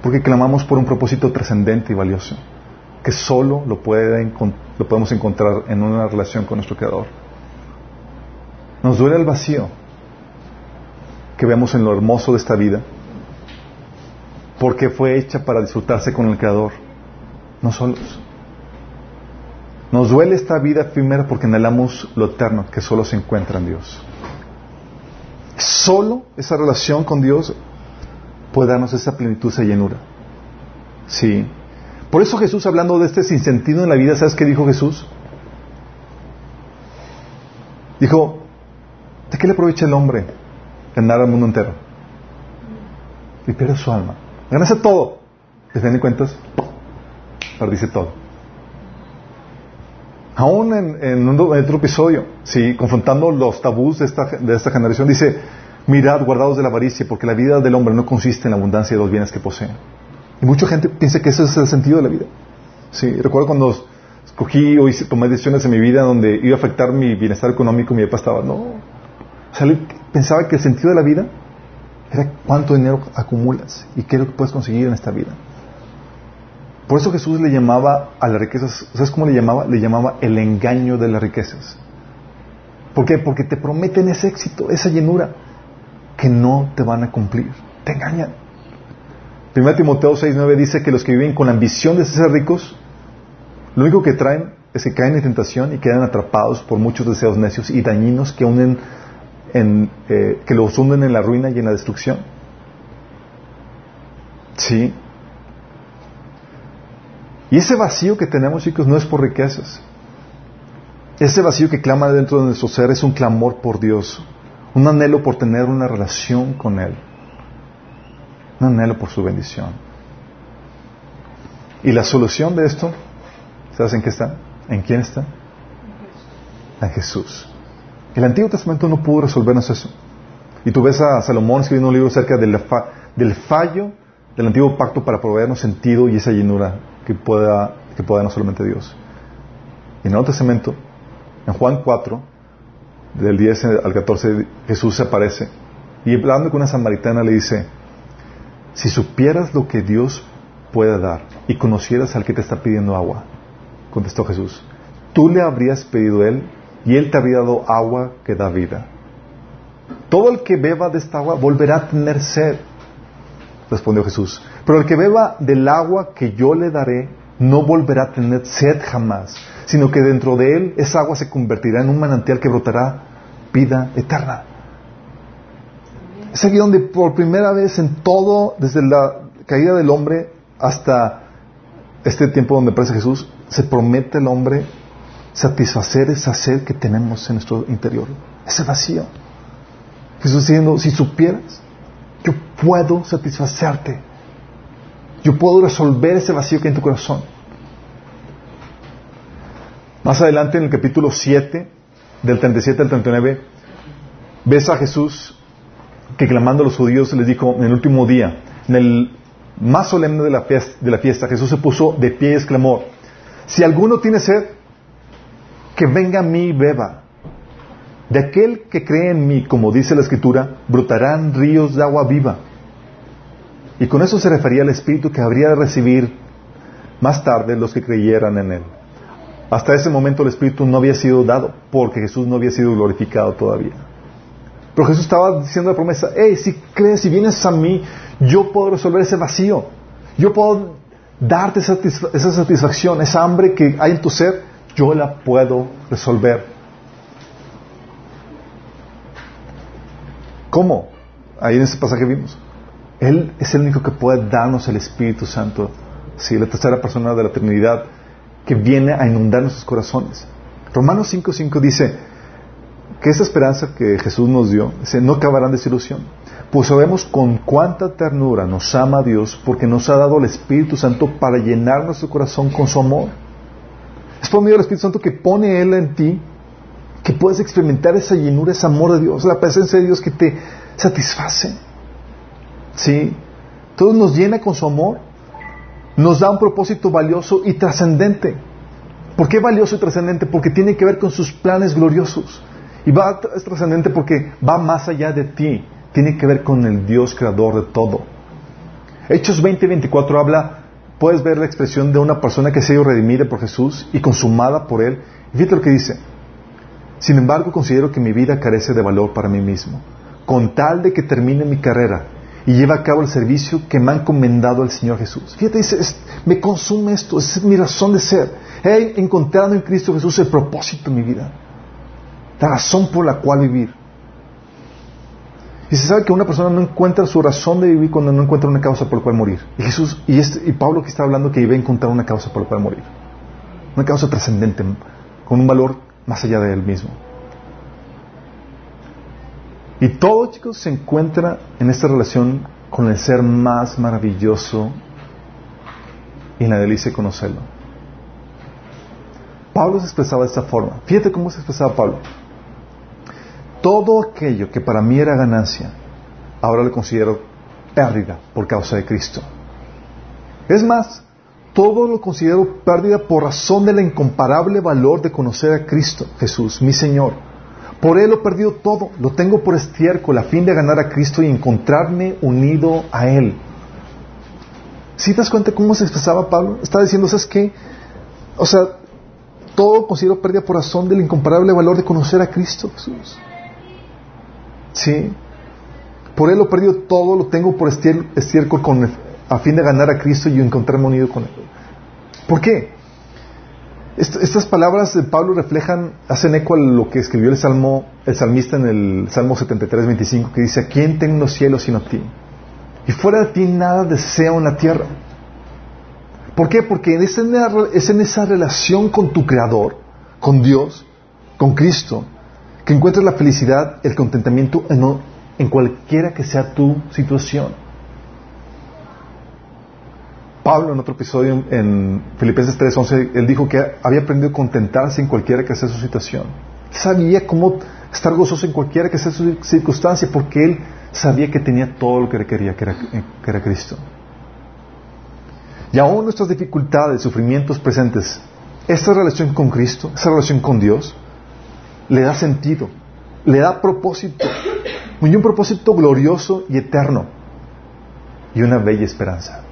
porque clamamos por un propósito trascendente y valioso, que solo lo, lo podemos encontrar en una relación con nuestro Creador. Nos duele el vacío que vemos en lo hermoso de esta vida, porque fue hecha para disfrutarse con el Creador, no solos. Nos duele esta vida efímera porque anhelamos lo eterno que solo se encuentra en Dios. Solo esa relación con Dios puede darnos esa plenitud, esa llenura. Sí. Por eso Jesús, hablando de este sinsentido en la vida, ¿sabes qué dijo Jesús? Dijo, ¿de qué le aprovecha el hombre ganar al mundo entero? Y pierde su alma. Ganase todo. ¿Les de cuentas? Perdice todo. Aún en, otro episodio, sí, confrontando los tabús de esta, de esta generación, dice, mirad, guardados de la avaricia, porque la vida del hombre no consiste en la abundancia de los bienes que posee. Y mucha gente piensa que ese es el sentido de la vida. Sí, recuerdo cuando escogí o hice, tomé decisiones en mi vida donde iba a afectar mi bienestar económico, mi papá estaba, no. O sea, pensaba que el sentido de la vida era cuánto dinero acumulas y qué es lo que puedes conseguir en esta vida. Por eso Jesús le llamaba a las riquezas, ¿sabes cómo le llamaba? Le llamaba el engaño de las riquezas. ¿Por qué? Porque te prometen ese éxito, esa llenura, que no te van a cumplir. Te engañan. 1 Timoteo 6.9 dice que los que viven con la ambición de ser ricos, lo único que traen es que caen en tentación y quedan atrapados por muchos deseos necios y dañinos que, unen en, eh, que los hunden en la ruina y en la destrucción. Sí, y ese vacío que tenemos, chicos, no es por riquezas. Ese vacío que clama dentro de nuestro ser es un clamor por Dios, un anhelo por tener una relación con Él, un anhelo por su bendición. Y la solución de esto, ¿sabes en qué está? ¿En quién está? En Jesús. El Antiguo Testamento no pudo resolvernos eso. Y tú ves a Salomón escribiendo un libro acerca del, fallo del antiguo pacto para proveernos sentido y esa llenura que pueda, que pueda no solamente Dios. Y en el Nuevo Testamento, en Juan 4, del 10 al 14, Jesús se aparece y hablando con una samaritana le dice, si supieras lo que Dios puede dar y conocieras al que te está pidiendo agua, contestó Jesús, tú le habrías pedido él y él te habría dado agua que da vida. Todo el que beba de esta agua volverá a tener sed respondió Jesús. Pero el que beba del agua que yo le daré no volverá a tener sed jamás, sino que dentro de él esa agua se convertirá en un manantial que brotará vida eterna. Es aquí donde por primera vez en todo, desde la caída del hombre hasta este tiempo donde aparece Jesús, se promete al hombre satisfacer esa sed que tenemos en nuestro interior, ese vacío. Jesús diciendo, si supieras, yo puedo satisfacerte. Yo puedo resolver ese vacío que hay en tu corazón. Más adelante en el capítulo 7, del 37 al 39, ves a Jesús que clamando a los judíos les dijo en el último día, en el más solemne de la, fiesta, de la fiesta, Jesús se puso de pie y exclamó, si alguno tiene sed, que venga a mí y beba. De aquel que cree en mí, como dice la Escritura, brotarán ríos de agua viva. Y con eso se refería al Espíritu que habría de recibir más tarde los que creyeran en Él. Hasta ese momento el Espíritu no había sido dado, porque Jesús no había sido glorificado todavía. Pero Jesús estaba diciendo la promesa, hey, si crees, si vienes a mí, yo puedo resolver ese vacío. Yo puedo darte esa satisfacción, esa hambre que hay en tu ser, yo la puedo resolver. ¿Cómo? Ahí en ese pasaje vimos. Él es el único que puede darnos el Espíritu Santo, sí, la tercera persona de la Trinidad, que viene a inundar nuestros corazones. Romanos 5.5 dice que esa esperanza que Jesús nos dio, no acabará en desilusión. Pues sabemos con cuánta ternura nos ama Dios porque nos ha dado el Espíritu Santo para llenar nuestro corazón con su amor. Es por medio del Espíritu Santo que pone Él en ti que puedes experimentar esa llenura, ese amor de Dios, la presencia de Dios que te satisface. ¿Sí? Todo nos llena con su amor, nos da un propósito valioso y trascendente. ¿Por qué valioso y trascendente? Porque tiene que ver con sus planes gloriosos. Y va, es trascendente porque va más allá de ti. Tiene que ver con el Dios creador de todo. Hechos 20 y 24 habla puedes ver la expresión de una persona que ha ido redimida por Jesús y consumada por Él. Y fíjate lo que dice. Sin embargo, considero que mi vida carece de valor para mí mismo, con tal de que termine mi carrera y lleve a cabo el servicio que me ha encomendado el Señor Jesús. Fíjate, dice, me consume esto, es mi razón de ser. He encontrado en Cristo Jesús el propósito de mi vida, razón por la cual vivir. Y se sabe que una persona no encuentra su razón de vivir cuando no encuentra una causa por la cual morir. Y Jesús, y, este, y Pablo que está hablando que iba a encontrar una causa por la cual morir. Una causa trascendente, con un valor más allá de él mismo. Y todo, chicos, se encuentra en esta relación con el ser más maravilloso y la delicia de conocerlo. Pablo se expresaba de esta forma. Fíjate cómo se expresaba Pablo. Todo aquello que para mí era ganancia, ahora lo considero pérdida por causa de Cristo. Es más, todo lo considero pérdida por razón del incomparable valor de conocer a Cristo, Jesús, mi Señor. Por Él lo he perdido todo, lo tengo por estiércol a fin de ganar a Cristo y encontrarme unido a Él. ¿Sí te das cuenta cómo se expresaba Pablo? Está diciendo, ¿sabes qué? O sea, todo considero pérdida por razón del incomparable valor de conocer a Cristo, Jesús. ¿Sí? Por Él lo perdido todo, lo tengo por estiércol con, a fin de ganar a Cristo y encontrarme unido con Él. ¿Por qué? estas palabras de Pablo reflejan, hacen eco a lo que escribió el Salmo, el salmista en el Salmo 73, 25, que dice, ¿a quién tengo los cielos sino a ti? Y fuera de ti nada deseo en la tierra. ¿Por qué? Porque es en esa relación con tu Creador, con Dios, con Cristo, que encuentres la felicidad, el contentamiento en, en cualquiera que sea tu situación. Pablo en otro episodio en Filipenses 3:11, él dijo que había aprendido a contentarse en cualquiera que sea su situación. Sabía cómo estar gozoso en cualquiera que sea su circunstancia porque él sabía que tenía todo lo que quería, que era, que era Cristo. Y aún nuestras dificultades, sufrimientos presentes, esta relación con Cristo, esa relación con Dios, le da sentido, le da propósito, y un propósito glorioso y eterno, y una bella esperanza.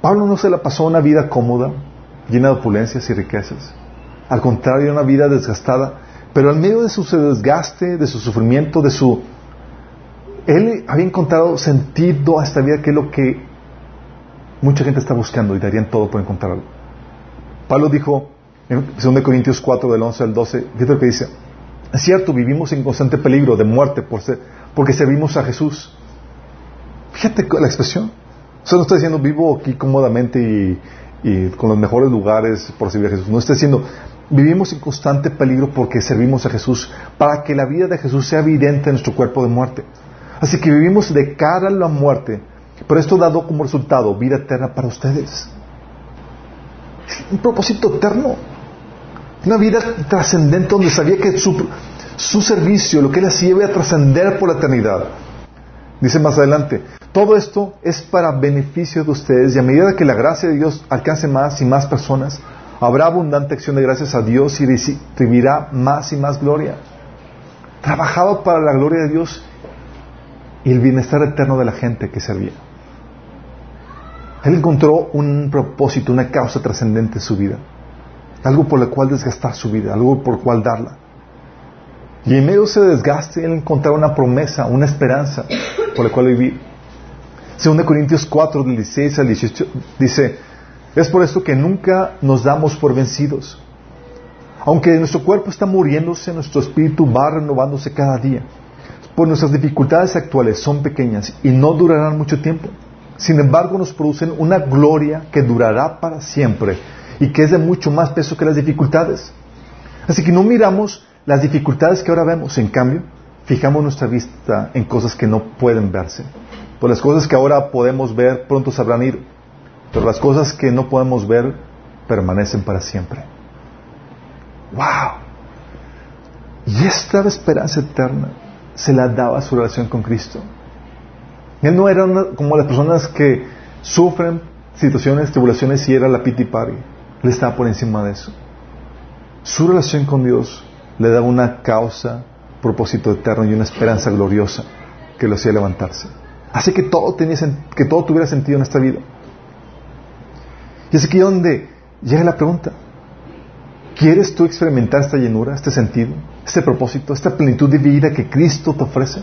Pablo no se la pasó una vida cómoda, llena de opulencias y riquezas. Al contrario, una vida desgastada, pero en medio de su desgaste, de su sufrimiento, de su... Él había encontrado sentido a esta vida que es lo que mucha gente está buscando y darían todo por encontrarlo. Pablo dijo en 2 Corintios 4, del 11 al 12, fíjate lo que dice, es cierto, vivimos en constante peligro de muerte porque servimos a Jesús. Fíjate la expresión. O sea, no estoy diciendo vivo aquí cómodamente y con los mejores lugares por servir a Jesús. No está diciendo, vivimos en constante peligro porque servimos a Jesús, para que la vida de Jesús sea evidente en nuestro cuerpo de muerte. Así que vivimos de cara a la muerte, pero esto dado como resultado vida eterna para ustedes. Un propósito eterno. Una vida trascendente donde sabía que su, servicio, lo que él hacía, iba a trascender por la eternidad. Dice más adelante, todo esto es para beneficio de ustedes y a medida que la gracia de Dios alcance más y más personas, habrá abundante acción de gracias a Dios y recibirá más y más gloria. Trabajado para la gloria de Dios y el bienestar eterno de la gente que servía. Él encontró un propósito, una causa trascendente en su vida. Algo por lo cual desgastar su vida, algo por cual darla. Y en medio de ese desgaste, él encontraba una promesa, una esperanza por la cual vivir. Según Corintios 4, del 16 al 18, dice, es por esto que nunca nos damos por vencidos. Aunque nuestro cuerpo está muriéndose, nuestro espíritu va renovándose cada día. Pues nuestras dificultades actuales son pequeñas y no durarán mucho tiempo. Sin embargo, nos producen una gloria que durará para siempre y que es de mucho más peso que las dificultades. Así que no miramos las dificultades que ahora vemos, en cambio, fijamos nuestra vista en cosas que no pueden verse. Pues las cosas que ahora podemos ver pronto sabrán ir, pero las cosas que no podemos ver permanecen para siempre. ¡Wow! Y esta esperanza eterna se la daba su relación con Cristo. Él no era como las personas que sufren situaciones, tribulaciones y era la pity party. Él estaba por encima de eso. Su relación con Dios le daba una causa, propósito eterno y una esperanza gloriosa que lo hacía levantarse. Hace que todo, que todo tuviera sentido en esta vida. Y es aquí donde llega la pregunta. ¿Quieres tú experimentar esta llenura, este sentido, este propósito, esta plenitud de vida que Cristo te ofrece?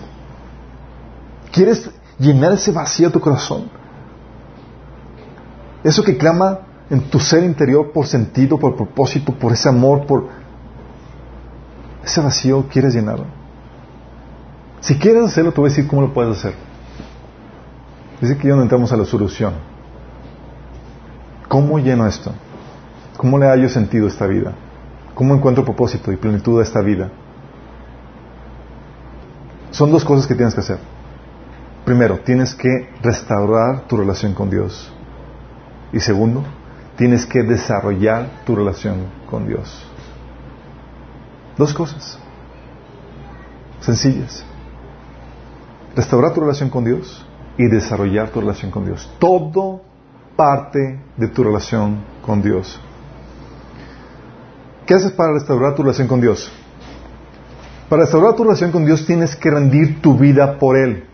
¿Quieres llenar ese vacío de tu corazón? Eso que clama en tu ser interior por sentido, por propósito, por ese amor, por ese vacío, ¿quieres llenarlo? Si quieres hacerlo, te voy a decir cómo lo puedes hacer. Dice que ya no entramos a la solución. ¿Cómo lleno esto? ¿Cómo le hallo sentido a esta vida? ¿Cómo encuentro propósito y plenitud a esta vida? Son dos cosas que tienes que hacer. Primero, tienes que restaurar tu relación con Dios. Y segundo, tienes que desarrollar tu relación con Dios. Dos cosas. Sencillas. Restaurar tu relación con Dios y desarrollar tu relación con Dios. Todo parte de tu relación con Dios. ¿Qué haces para restaurar tu relación con Dios? Para restaurar tu relación con Dios tienes que rendir tu vida por Él.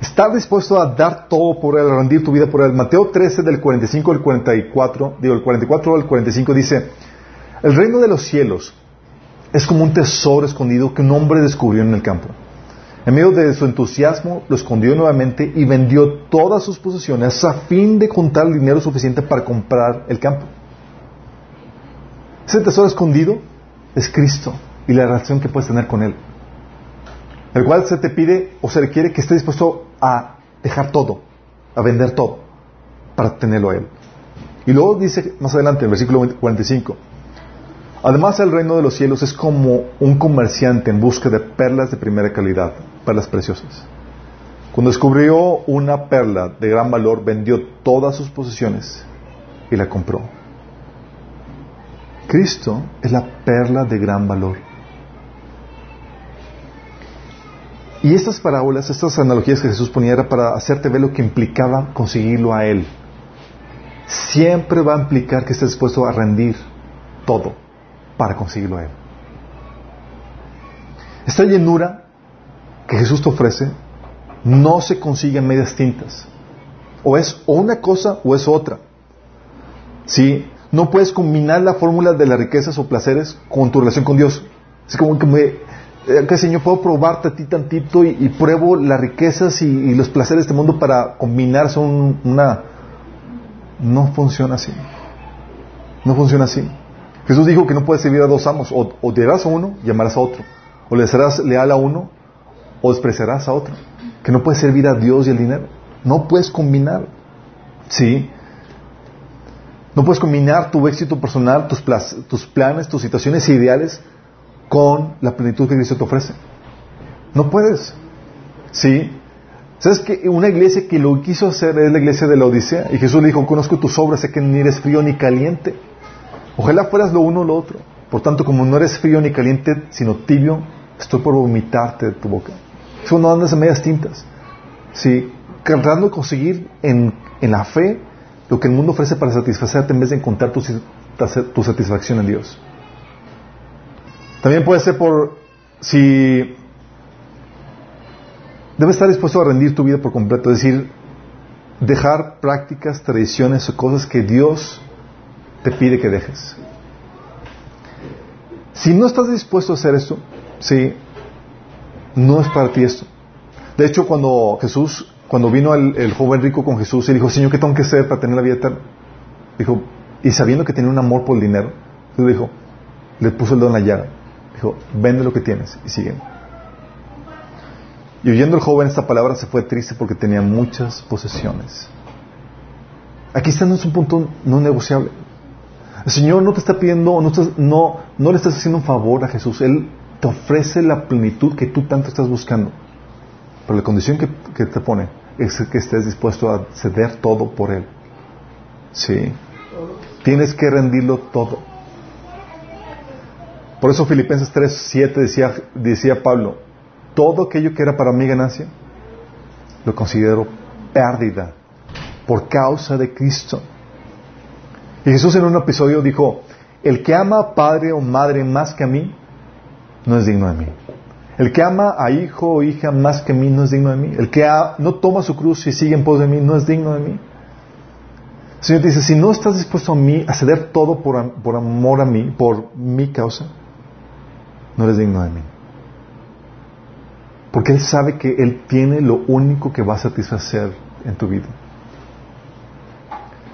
Estar dispuesto a dar todo por Él, a rendir tu vida por Él. Mateo 13 del 45 al 44, digo el 44 al 45 dice, el reino de los cielos es como un tesoro escondido que un hombre descubrió en el campo. En medio de su entusiasmo, lo escondió nuevamente y vendió todas sus posesiones a fin de juntar el dinero suficiente para comprar el campo. Ese tesoro escondido es Cristo y la relación que puedes tener con Él. El cual se te pide o se requiere que estés dispuesto a dejar todo, a vender todo, para tenerlo a Él. Y luego dice más adelante, en versículo 45, además el reino de los cielos es como un comerciante en busca de perlas de primera calidad, perlas preciosas. Cuando descubrió una perla de gran valor, vendió todas sus posesiones y la compró. Cristo es la perla de gran valor. Y estas parábolas, estas analogías que Jesús ponía era para hacerte ver lo que implicaba conseguirlo a Él. Siempre va a implicar que estés dispuesto a rendir todo para conseguirlo a Él. Esta llenura que Jesús te ofrece no se consigue en medias tintas. O es una cosa o es otra. ¿Sí? no puedes combinar la fórmula de las riquezas o placeres con tu relación con Dios. Es como que eh, Señor, puedo probarte a ti tantito y, pruebo las riquezas y, los placeres de este mundo para combinar son una... No funciona así. No funciona así. Jesús dijo que no puedes servir a dos amos. O, o te darás a uno y amarás a otro. O le serás leal a uno o despreciarás a otro. Que no puedes servir a Dios y al dinero. No puedes combinar. Sí. No puedes combinar tu éxito personal, tus, tus planes, tus situaciones ideales con la plenitud que Cristo te ofrece. No puedes. ¿Sí? ¿Sabes que una iglesia que lo quiso hacer es la iglesia de la Odisea? Y Jesús le dijo, conozco tus obras, sé que ni eres frío ni caliente. Ojalá fueras lo uno o lo otro. Por tanto, como no eres frío ni caliente, sino tibio, estoy por vomitarte de tu boca. Eso no andas en medias tintas. ¿Sí? Tratando de conseguir en, en, la fe lo que el mundo ofrece para satisfacerte en vez de encontrar tu satisfacción en Dios. También puede ser por si debes estar dispuesto a rendir tu vida por completo, es decir, dejar prácticas, tradiciones o cosas que Dios te pide que dejes. Si no estás dispuesto a hacer esto, sí, no es para ti esto. De hecho, cuando Jesús, cuando vino el, joven rico con Jesús y dijo, Señor, ¿qué tengo que hacer para tener la vida eterna? Dijo, y sabiendo que tenía un amor por el dinero, Jesús dijo, le puso el dedo en la llaga. Dijo, vende lo que tienes y sigue. Y oyendo el joven esta palabra se fue triste porque tenía muchas posesiones. Aquí está en un punto no negociable. El Señor no te está pidiendo, no, no, no le estás haciendo un favor a Jesús. Él te ofrece la plenitud que tú tanto estás buscando. Pero la condición que, que te pone es que estés dispuesto a ceder todo por Él. Sí. Tienes que rendirlo todo. Por eso Filipenses 3, 7 decía, decía Pablo, todo aquello que era para mí ganancia, lo considero pérdida por causa de Cristo. Y Jesús en un episodio dijo, el que ama a padre o madre más que a mí, no es digno de mí. El que ama a hijo o hija más que a mí, no es digno de mí. El que no toma su cruz y sigue en pos de mí, no es digno de mí. El Señor dice, si no estás dispuesto a mí, a ceder todo por, por amor a mí, por mi causa, no eres digno de mí. Porque Él sabe que Él tiene lo único que va a satisfacer en tu vida.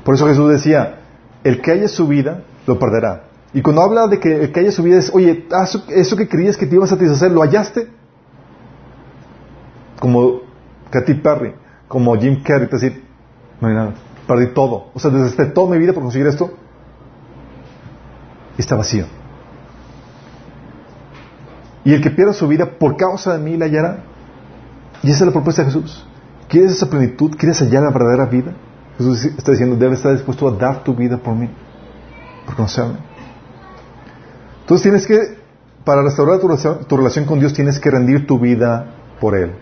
Por eso Jesús decía, el que haya su vida, lo perderá. Y cuando habla de que el que haya su vida es, oye, eso que creías que te iba a satisfacer, ¿lo hallaste? Como Katy Perry, como Jim Carrey, te decir, no hay nada, perdí todo. O sea, desde toda mi vida por conseguir esto, está vacío. Y el que pierda su vida por causa de mí la hallará. Y esa es la propuesta de Jesús. ¿Quieres esa plenitud? ¿Quieres hallar la verdadera vida? Jesús está diciendo, debes estar dispuesto a dar tu vida por mí, por conocerme. Entonces tienes que, para restaurar tu relación, con Dios, tienes que rendir tu vida por Él.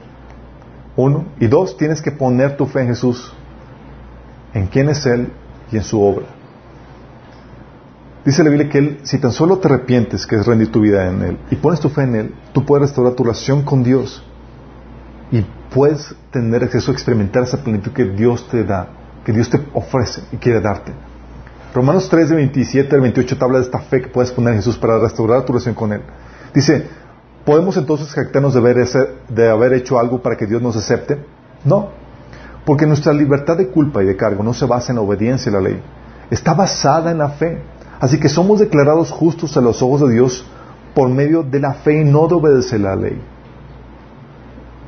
Uno. Y dos, tienes que poner tu fe en Jesús, en quién es Él y en su obra. Dice la Biblia que Él, si tan solo te arrepientes, que es rendir tu vida en Él, y pones tu fe en Él, tú puedes restaurar tu relación con Dios y puedes tener acceso a experimentar esa plenitud que Dios te da que Dios te ofrece y quiere darte. Romanos 3, de 27 al 28 te habla de esta fe que puedes poner en Jesús para restaurar tu relación con Él. Dice, ¿podemos entonces jactarnos de haber, de haber hecho algo para que Dios nos acepte? No, porque nuestra libertad de culpa y de cargo no se basa en la obediencia a la ley, está basada en la fe. Así que somos declarados justos a los ojos de Dios por medio de la fe y no de obedecer la ley.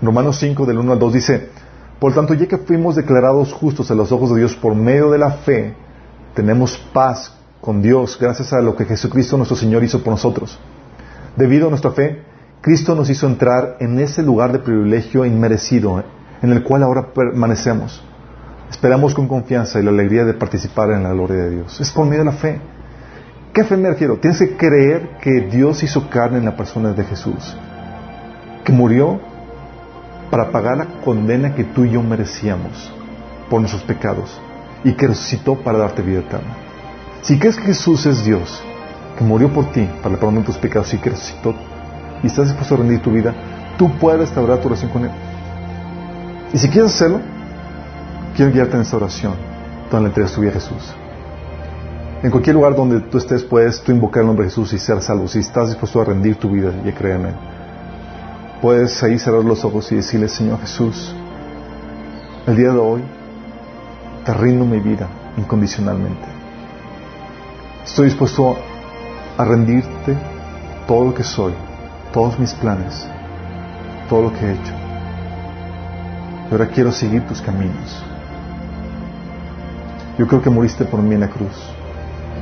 Romanos 5 del 1 al 2 dice, por tanto, ya que fuimos declarados justos a los ojos de Dios por medio de la fe, tenemos paz con Dios gracias a lo que Jesucristo nuestro Señor hizo por nosotros. Debido a nuestra fe, Cristo nos hizo entrar en ese lugar de privilegio inmerecido en el cual ahora permanecemos. Esperamos con confianza y la alegría de participar en la gloria de Dios. Es por medio de la fe. ¿Qué fe me refiero? Tienes que creer que Dios hizo carne en la persona de Jesús, que murió para pagar la condena que tú y yo merecíamos por nuestros pecados y que resucitó para darte vida eterna. Si crees que Jesús es Dios, que murió por ti para el perdón de tus pecados y que resucitó y estás dispuesto a rendir tu vida, tú puedes restaurar tu relación con Él. Y si quieres hacerlo, quiero guiarte en esta oración donde le entregas tu vida a Jesús. En cualquier lugar donde tú estés, puedes tú invocar el nombre de Jesús y ser salvo. Si estás dispuesto a rendir tu vida y a creer puedes ahí cerrar los ojos y decirle, Señor Jesús, el día de hoy te rindo mi vida incondicionalmente. Estoy dispuesto a rendirte todo lo que soy, todos mis planes, todo lo que he hecho. Y ahora quiero seguir tus caminos. Yo creo que moriste por mí en la cruz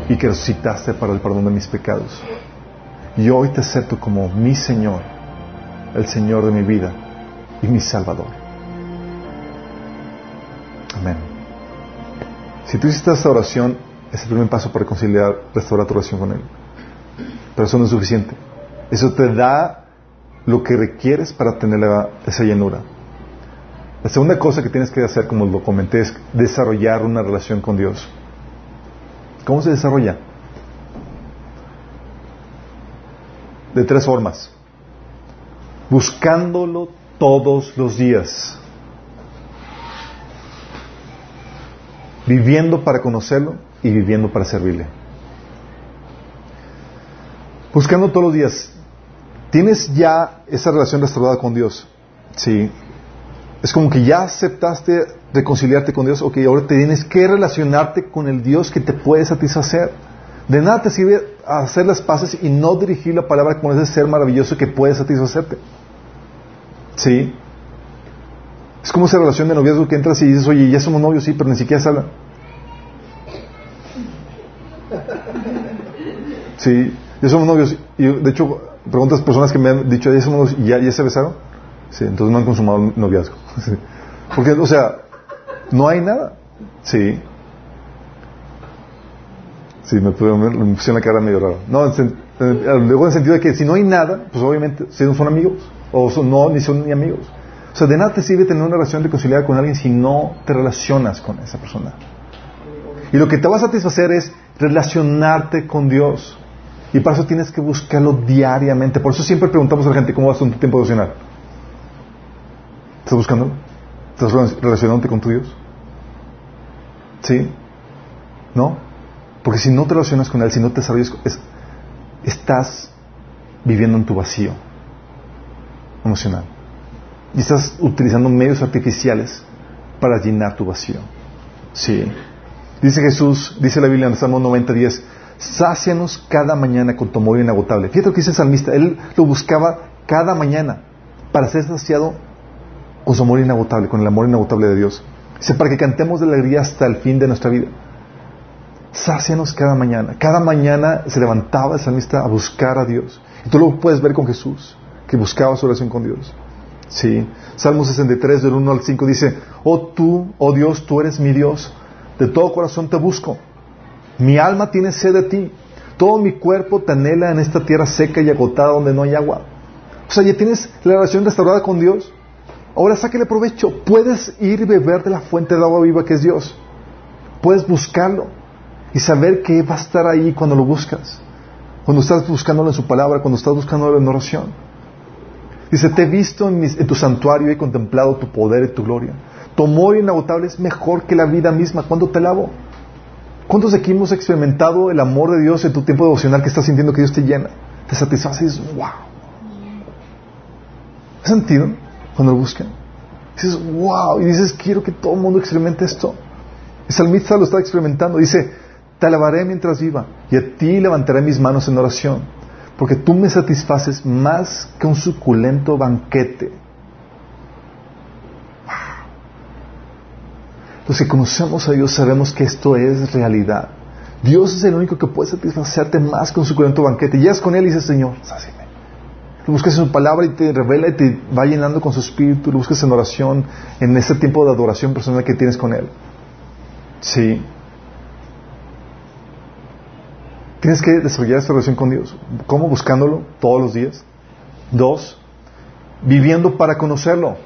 y que resucitaste para el perdón de mis pecados. Y hoy te acepto como mi Señor, el Señor de mi vida y mi Salvador. Amén. Si tú hiciste esta oración, es el primer paso para reconciliar, restaurar tu relación con Él. Pero eso no es suficiente. Eso te da lo que requieres para tener esa llenura. La segunda cosa que tienes que hacer, como lo comenté, es desarrollar una relación con Dios. ¿Cómo se desarrolla? De tres formas. Buscándolo todos los días. Viviendo para conocerlo y viviendo para servirle. Buscando todos los días. Tienes ya esa relación restaurada con Dios. Sí. Es como que ya aceptaste reconciliarte con Dios, ok, ahora tienes que relacionarte con el Dios que te puede satisfacer. De nada te sirve hacer las paces y no dirigir la palabra con ese ser maravilloso que puede satisfacerte. ¿Sí? Es como esa relación de noviazgo que entras y dices, oye, ya somos novios, sí, pero ni siquiera se hablan. Sí, ya somos novios. Y de hecho, preguntas personas que me han dicho, ya somos novios ya, ya se besaron. Sí, entonces no han consumado noviazgo. Porque, o sea, no hay nada. Sí. Sí, me, me, pusieron la cara medio raro. No, luego en el sentido de que si no hay nada, pues obviamente si no son amigos. O no, ni son ni amigos. O sea, de nada te sirve tener una relación reconciliada con alguien si no te relacionas con esa persona. Y lo que te va a satisfacer es relacionarte con Dios. Y para eso tienes que buscarlo diariamente. Por eso siempre preguntamos a la gente, ¿cómo vas tu tiempo devocional? ¿Estás buscando? ¿Estás relacionándote con tu Dios? ¿Sí? ¿No? Porque si no te relacionas con Él, si no te desarrollas, estás viviendo en tu vacío emocional. Y estás utilizando medios artificiales para llenar tu vacío. Sí. Dice Jesús, dice la Biblia en el Salmo 90, 10, sácianos cada mañana con tu amor inagotable. Fíjate lo que dice el salmista, él lo buscaba cada mañana para ser saciado con su amor inagotable, con el amor inagotable de Dios. Dice, para que cantemos de alegría hasta el fin de nuestra vida. Sácianos cada mañana. Cada mañana se levantaba el salmista a buscar a Dios. Y tú lo puedes ver con Jesús, que buscaba su relación con Dios. Sí. Salmo 63, del 1 al 5 dice, Oh tú, oh Dios, tú eres mi Dios. De todo corazón te busco. Mi alma tiene sed de ti. Todo mi cuerpo te anhela en esta tierra seca y agotada donde no hay agua. O sea, ya tienes la relación restaurada con Dios. Ahora sáquele provecho. Puedes ir y beber de la fuente de agua viva que es Dios. Puedes buscarlo y saber que va a estar ahí cuando lo buscas. Cuando estás buscándolo en su palabra, cuando estás buscándolo en oración. Dice, te he visto en, en tu santuario y he contemplado tu poder y tu gloria. Tu amor inagotable es mejor que la vida misma. cuando te lavo? ¿Cuántos de aquí hemos experimentado el amor de Dios en tu tiempo devocional que estás sintiendo que Dios te llena? Te satisface y dices, wow. ¿Has sentido? Cuando lo buscan. Dices, wow, y dices, quiero que todo el mundo experimente esto. El salmista lo está experimentando. Dice, te alabaré mientras viva y a ti levantaré mis manos en oración, porque tú me satisfaces más que un suculento banquete. Los que conocemos a Dios sabemos que esto es realidad. Dios es el único que puede satisfacerte más que un suculento banquete. Es con Él y dices, Señor, lo buscas en su palabra y te revela y te va llenando con su espíritu. Lo buscas en oración, en ese tiempo de adoración personal que tienes con Él. Sí. Tienes que desarrollar esta relación con Dios. ¿Cómo? Buscándolo todos los días. Dos, viviendo para conocerlo.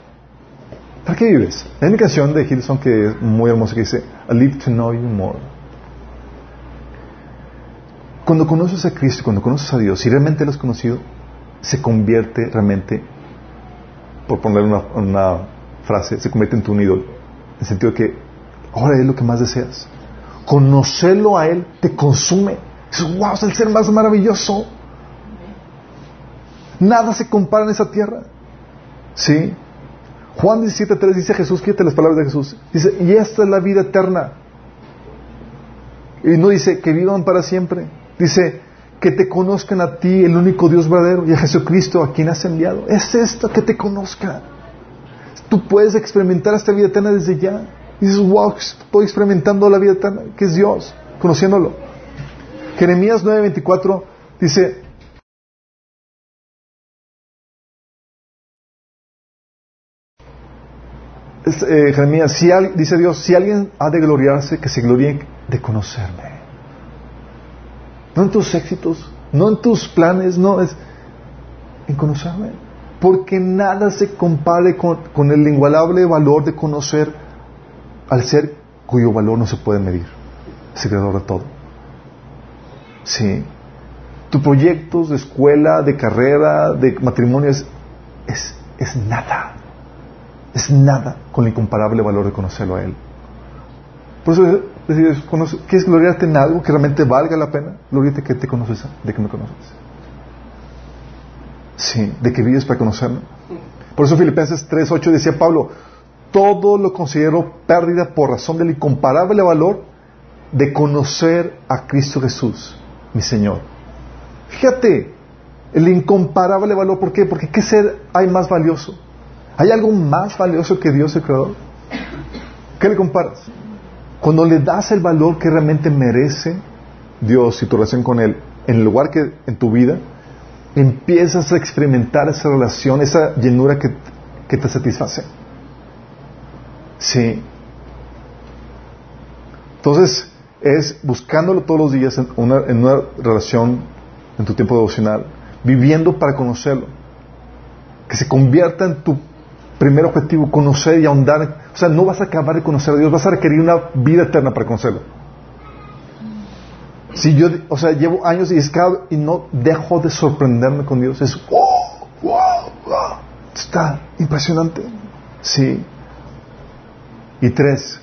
¿Para qué vives? Hay una canción de Hilson que es muy hermosa que dice, I live to know you more. Cuando conoces a Cristo, cuando conoces a Dios, si realmente lo has conocido, se convierte realmente, por poner una, frase, se convierte en tu ídolo. En el sentido de que ahora es lo que más deseas. Conocerlo a Él te consume. Es, wow, es el ser más maravilloso. Nada se compara en esa tierra. ¿Sí? Juan 17.3 dice Jesús, fíjate las palabras de Jesús. Dice, y esta es la vida eterna. Y no dice que vivan para siempre. Dice, que te conozcan a ti, el único Dios verdadero, y a Jesucristo a quien has enviado. Es esto, que te conozca. Tú puedes experimentar esta vida eterna desde ya. Dices, wow, estoy experimentando la vida eterna, que es Dios, conociéndolo. Jeremías 9:24 dice, eh, Jeremías, si dice Dios, si alguien ha de gloriarse, que se gloríe de conocerme. No en tus éxitos, no en tus planes, no es en conocerme. Porque nada se compare con, el inigualable valor de conocer al ser cuyo valor no se puede medir. Es el creador de todo. Sí. Tus proyectos de escuela, de carrera, de matrimonio es, es nada es nada con el incomparable valor de conocerlo a Él. Por eso, ¿quieres gloriarte en algo que realmente valga la pena? Gloriate que te conoces, de que me conoces. Sí, de que vives para conocerme. Por eso Filipenses 3.8 decía Pablo, todo lo considero pérdida por razón del incomparable valor de conocer a Cristo Jesús, mi Señor. Fíjate, el incomparable valor, ¿por qué? Porque ¿qué ser hay más valioso? ¿Hay algo más valioso que Dios el creador? ¿Qué le comparas? Cuando le das el valor que realmente merece Dios y tu relación con Él, en el lugar que en tu vida, empiezas a experimentar esa relación, esa llenura que, te satisface. Sí. Entonces, es buscándolo todos los días en una, en una relación, en tu tiempo devocional, viviendo para conocerlo. Que se convierta en tu primer objetivo, conocer y ahondar. O sea, no vas a acabar de conocer a Dios, vas a requerir una vida eterna para conocerlo. Si yo, o sea, llevo años y, y no dejo de sorprenderme con Dios, es wow, wow, wow. Está impresionante. Sí. Y tres,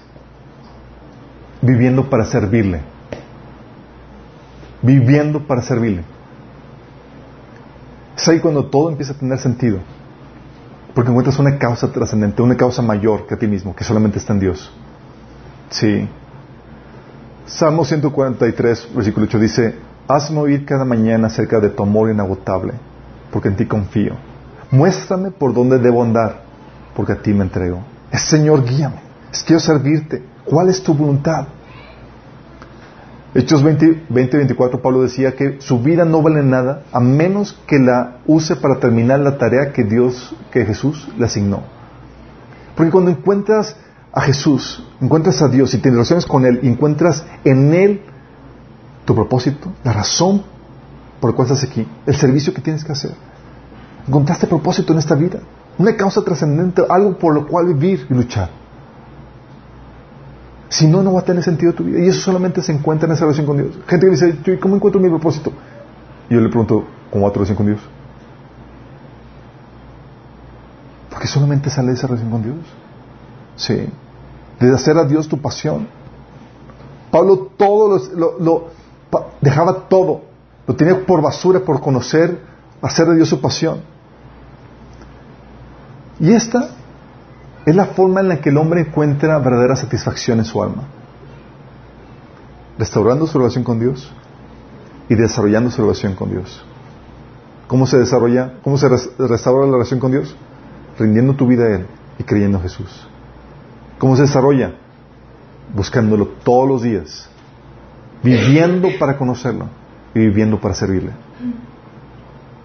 viviendo para servirle. Viviendo para servirle. Es ahí cuando todo empieza a tener sentido. Porque encuentras una causa trascendente, una causa mayor que a ti mismo, que solamente está en Dios. Sí. Salmo 143, versículo 8 dice, Hazme oír cada mañana acerca de tu amor inagotable, porque en ti confío. Muéstrame por dónde debo andar, porque a ti me entrego. Es Señor, guíame. Es quiero servirte. ¿Cuál es tu voluntad? Hechos 20, 24, Pablo decía que su vida no vale nada a menos que la use para terminar la tarea que Dios, que Jesús le asignó. Porque cuando encuentras a Jesús, encuentras a Dios y te relaciones con Él, encuentras en Él tu propósito, la razón por la cual estás aquí, el servicio que tienes que hacer. Encontraste propósito en esta vida, una causa trascendente, algo por lo cual vivir y luchar. Si no, no va a tener sentido tu vida. Y eso solamente se encuentra en esa relación con Dios. Gente que dice, ¿cómo encuentro mi propósito? Y yo le pregunto, ¿cómo va tu relación con Dios? Porque solamente sale de esa relación con Dios. Sí. De hacer a Dios tu pasión. Pablo todo lo, dejaba todo. Lo tenía por basura, por conocer, hacer de Dios su pasión. Y esta es la forma en la que el hombre encuentra verdadera satisfacción en su alma. Restaurando su relación con Dios y desarrollando su relación con Dios. ¿Cómo se desarrolla? ¿Cómo se restaura la relación con Dios? Rindiendo tu vida a Él y creyendo en Jesús. ¿Cómo se desarrolla? Buscándolo todos los días. Viviendo para conocerlo y viviendo para servirle.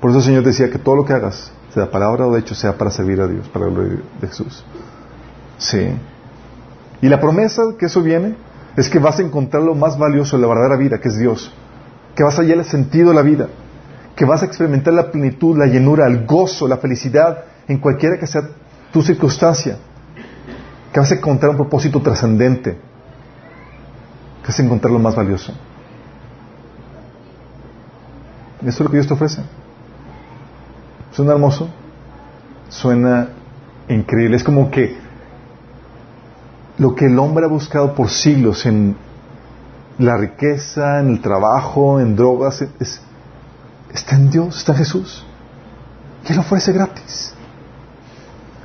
Por eso el Señor decía que todo lo que hagas, sea palabra o de hecho, sea para servir a Dios, para la gloria de Jesús. Sí. Y la promesa que eso viene es que vas a encontrar lo más valioso de la verdadera vida, que es Dios. Que vas a hallar el sentido de la vida. Que vas a experimentar la plenitud, la llenura, el gozo, la felicidad en cualquiera que sea tu circunstancia. Que vas a encontrar un propósito trascendente. Que vas a encontrar lo más valioso. Eso es lo que Dios te ofrece. ¿Suena hermoso? Suena increíble. Es como que lo que el hombre ha buscado por siglos en la riqueza, en el trabajo, en drogas, es, está en Dios, está en Jesús. Y Él ofrece gratis.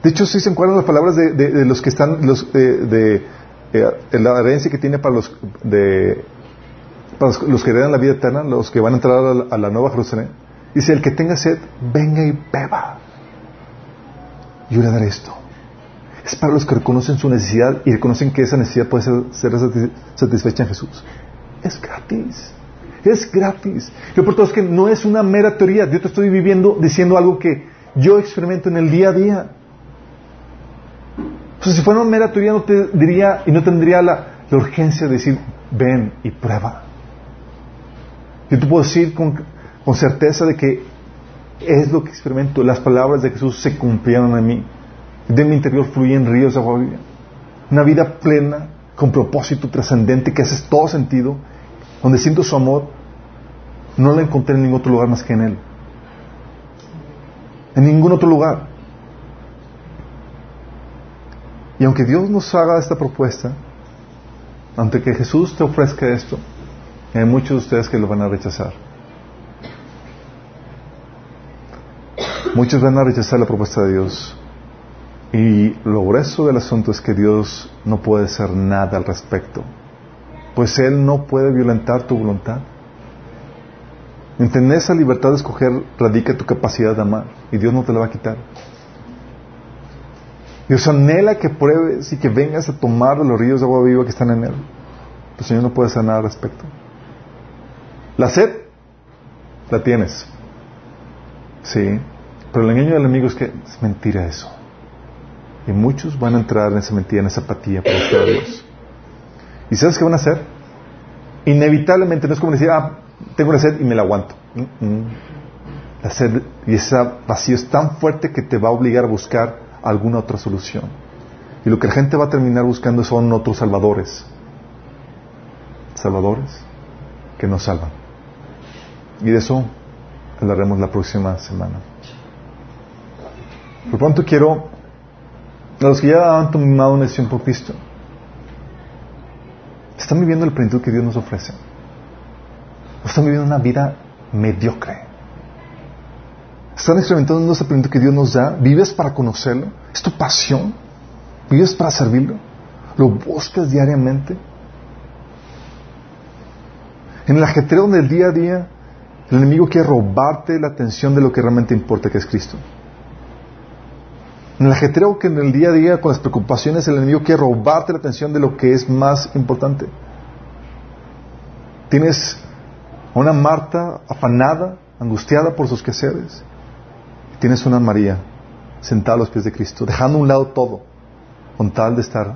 De hecho, si se encuentran las palabras de, los que están, los, de, eh, la herencia que tiene para los, de, para los, que heredan la vida eterna, los que van a entrar a la, a la nueva Jerusalén. Dice, el que tenga sed, venga y beba. Yo le daré esto es para los que reconocen su necesidad y reconocen que esa necesidad puede ser, satisfecha en Jesús. Es gratis. Es gratis. Lo por todo es que no es una mera teoría. Yo te estoy viviendo diciendo algo que yo experimento en el día a día. O sea, si fuera una mera teoría no te diría y no tendría la, urgencia de decir, ven y prueba. Yo te puedo decir con certeza de que es lo que experimento. Las palabras de Jesús se cumplieron en mí. De mi interior fluyen ríos de agua viva. Una vida plena, con propósito trascendente, que hace todo sentido, donde siento su amor, no la encontré en ningún otro lugar más que en Él. En ningún otro lugar. Y aunque Dios nos haga esta propuesta, ante que Jesús te ofrezca esto, hay muchos de ustedes que lo van a rechazar. Muchos van a rechazar la propuesta de Dios. Y lo grueso del asunto es que Dios no puede hacer nada al respecto. Pues Él no puede violentar tu voluntad. En tener esa libertad de escoger radica tu capacidad de amar. Y Dios no te la va a quitar. Dios anhela que pruebes y que vengas a tomar los ríos de agua viva que están en Él. El Señor no puede hacer nada al respecto. La sed, la tienes. Sí. Pero el engaño del enemigo es que es mentira eso. Y muchos van a entrar en esa mentira, en esa apatía por los Dios. ¿Y sabes qué van a hacer? Inevitablemente no es como decir, ah, tengo una sed y me la aguanto. Mm, mm. La sed y ese vacío es tan fuerte que te va a obligar a buscar alguna otra solución. Y lo que la gente va a terminar buscando son otros salvadores. Salvadores que nos salvan. Y de eso hablaremos la próxima semana. Por pronto quiero los que ya han tomado una decisión por Cristo, están viviendo el plenitud que Dios nos ofrece. O están viviendo una vida mediocre. Están experimentando esa plenitud que Dios nos da. ¿Vives para conocerlo? ¿Es tu pasión? ¿Vives para servirlo? ¿Lo buscas diariamente? En el ajetreo del día a día, el enemigo quiere robarte la atención de lo que realmente importa, que es Cristo. En el ajetreo que en el día a día, con las preocupaciones, el enemigo quiere robarte la atención de lo que es más importante. Tienes a una Marta afanada, angustiada por sus quehaceres. tienes una María sentada a los pies de Cristo, dejando a un lado todo, con tal de estar a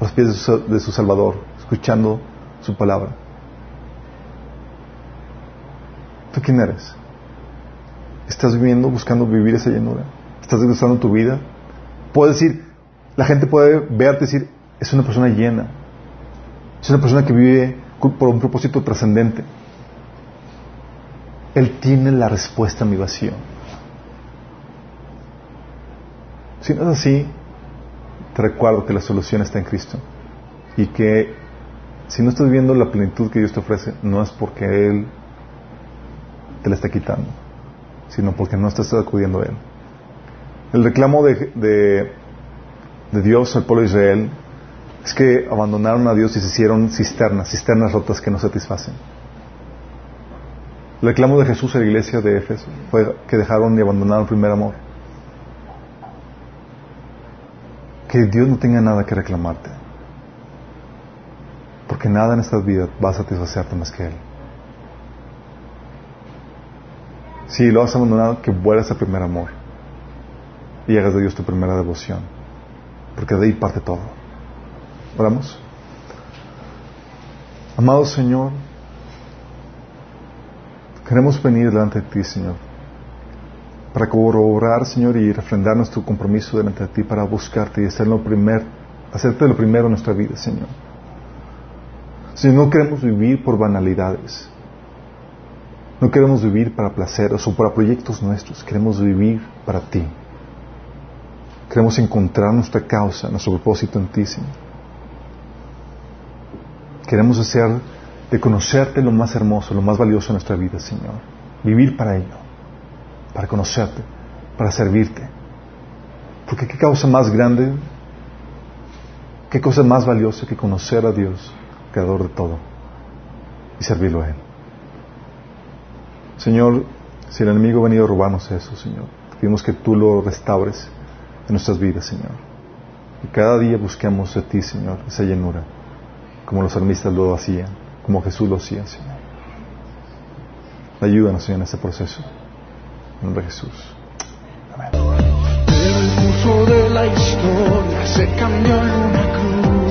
los pies de su, de su Salvador, escuchando su palabra. ¿Tú quién eres? ¿Estás viviendo, buscando vivir esa llenura? Estás gustando tu vida. Puedes decir, la gente puede verte y decir, es una persona llena. Es una persona que vive por un propósito trascendente. Él tiene la respuesta a mi vacío. Si no es así, te recuerdo que la solución está en Cristo. Y que si no estás viviendo la plenitud que Dios te ofrece, no es porque Él te la está quitando, sino porque no estás acudiendo a Él. El reclamo de, de, Dios al pueblo de Israel es que abandonaron a Dios y se hicieron cisternas, cisternas rotas que no satisfacen. El reclamo de Jesús a la iglesia de Éfeso fue que dejaron y abandonaron el primer amor. Que Dios no tenga nada que reclamarte. Porque nada en esta vida va a satisfacerte más que Él. Si lo has abandonado, que vuelvas al primer amor y hagas de Dios tu primera devoción. Porque de ahí parte todo. Oramos. Amado Señor, queremos venir delante de ti, Señor, para corroborar, Señor, y refrendar nuestro compromiso delante de ti para buscarte y hacer lo primer, hacerte lo primero en nuestra vida, Señor. Señor, no queremos vivir por banalidades. No queremos vivir para placeres o para proyectos nuestros. Queremos vivir para ti. Queremos encontrar nuestra causa, nuestro propósito Señor. Queremos hacer de conocerte lo más hermoso, lo más valioso en nuestra vida, Señor. Vivir para ello, para conocerte, para servirte. Porque qué causa más grande, qué cosa más valiosa que conocer a Dios, creador de todo, y servirlo a Él. Señor, si el enemigo ha venido a robarnos eso, Señor, pedimos que tú lo restaures en nuestras vidas, Señor. Y cada día busquemos de ti, Señor, esa llenura, como los salmistas lo hacían, como Jesús lo hacía, Señor. Ayúdanos, Señor, en este proceso. En nombre de Jesús. Amén. El curso de la historia se cambió en una cruz.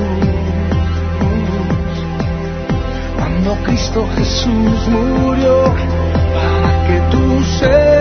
Cuando Cristo Jesús murió para que tú seas.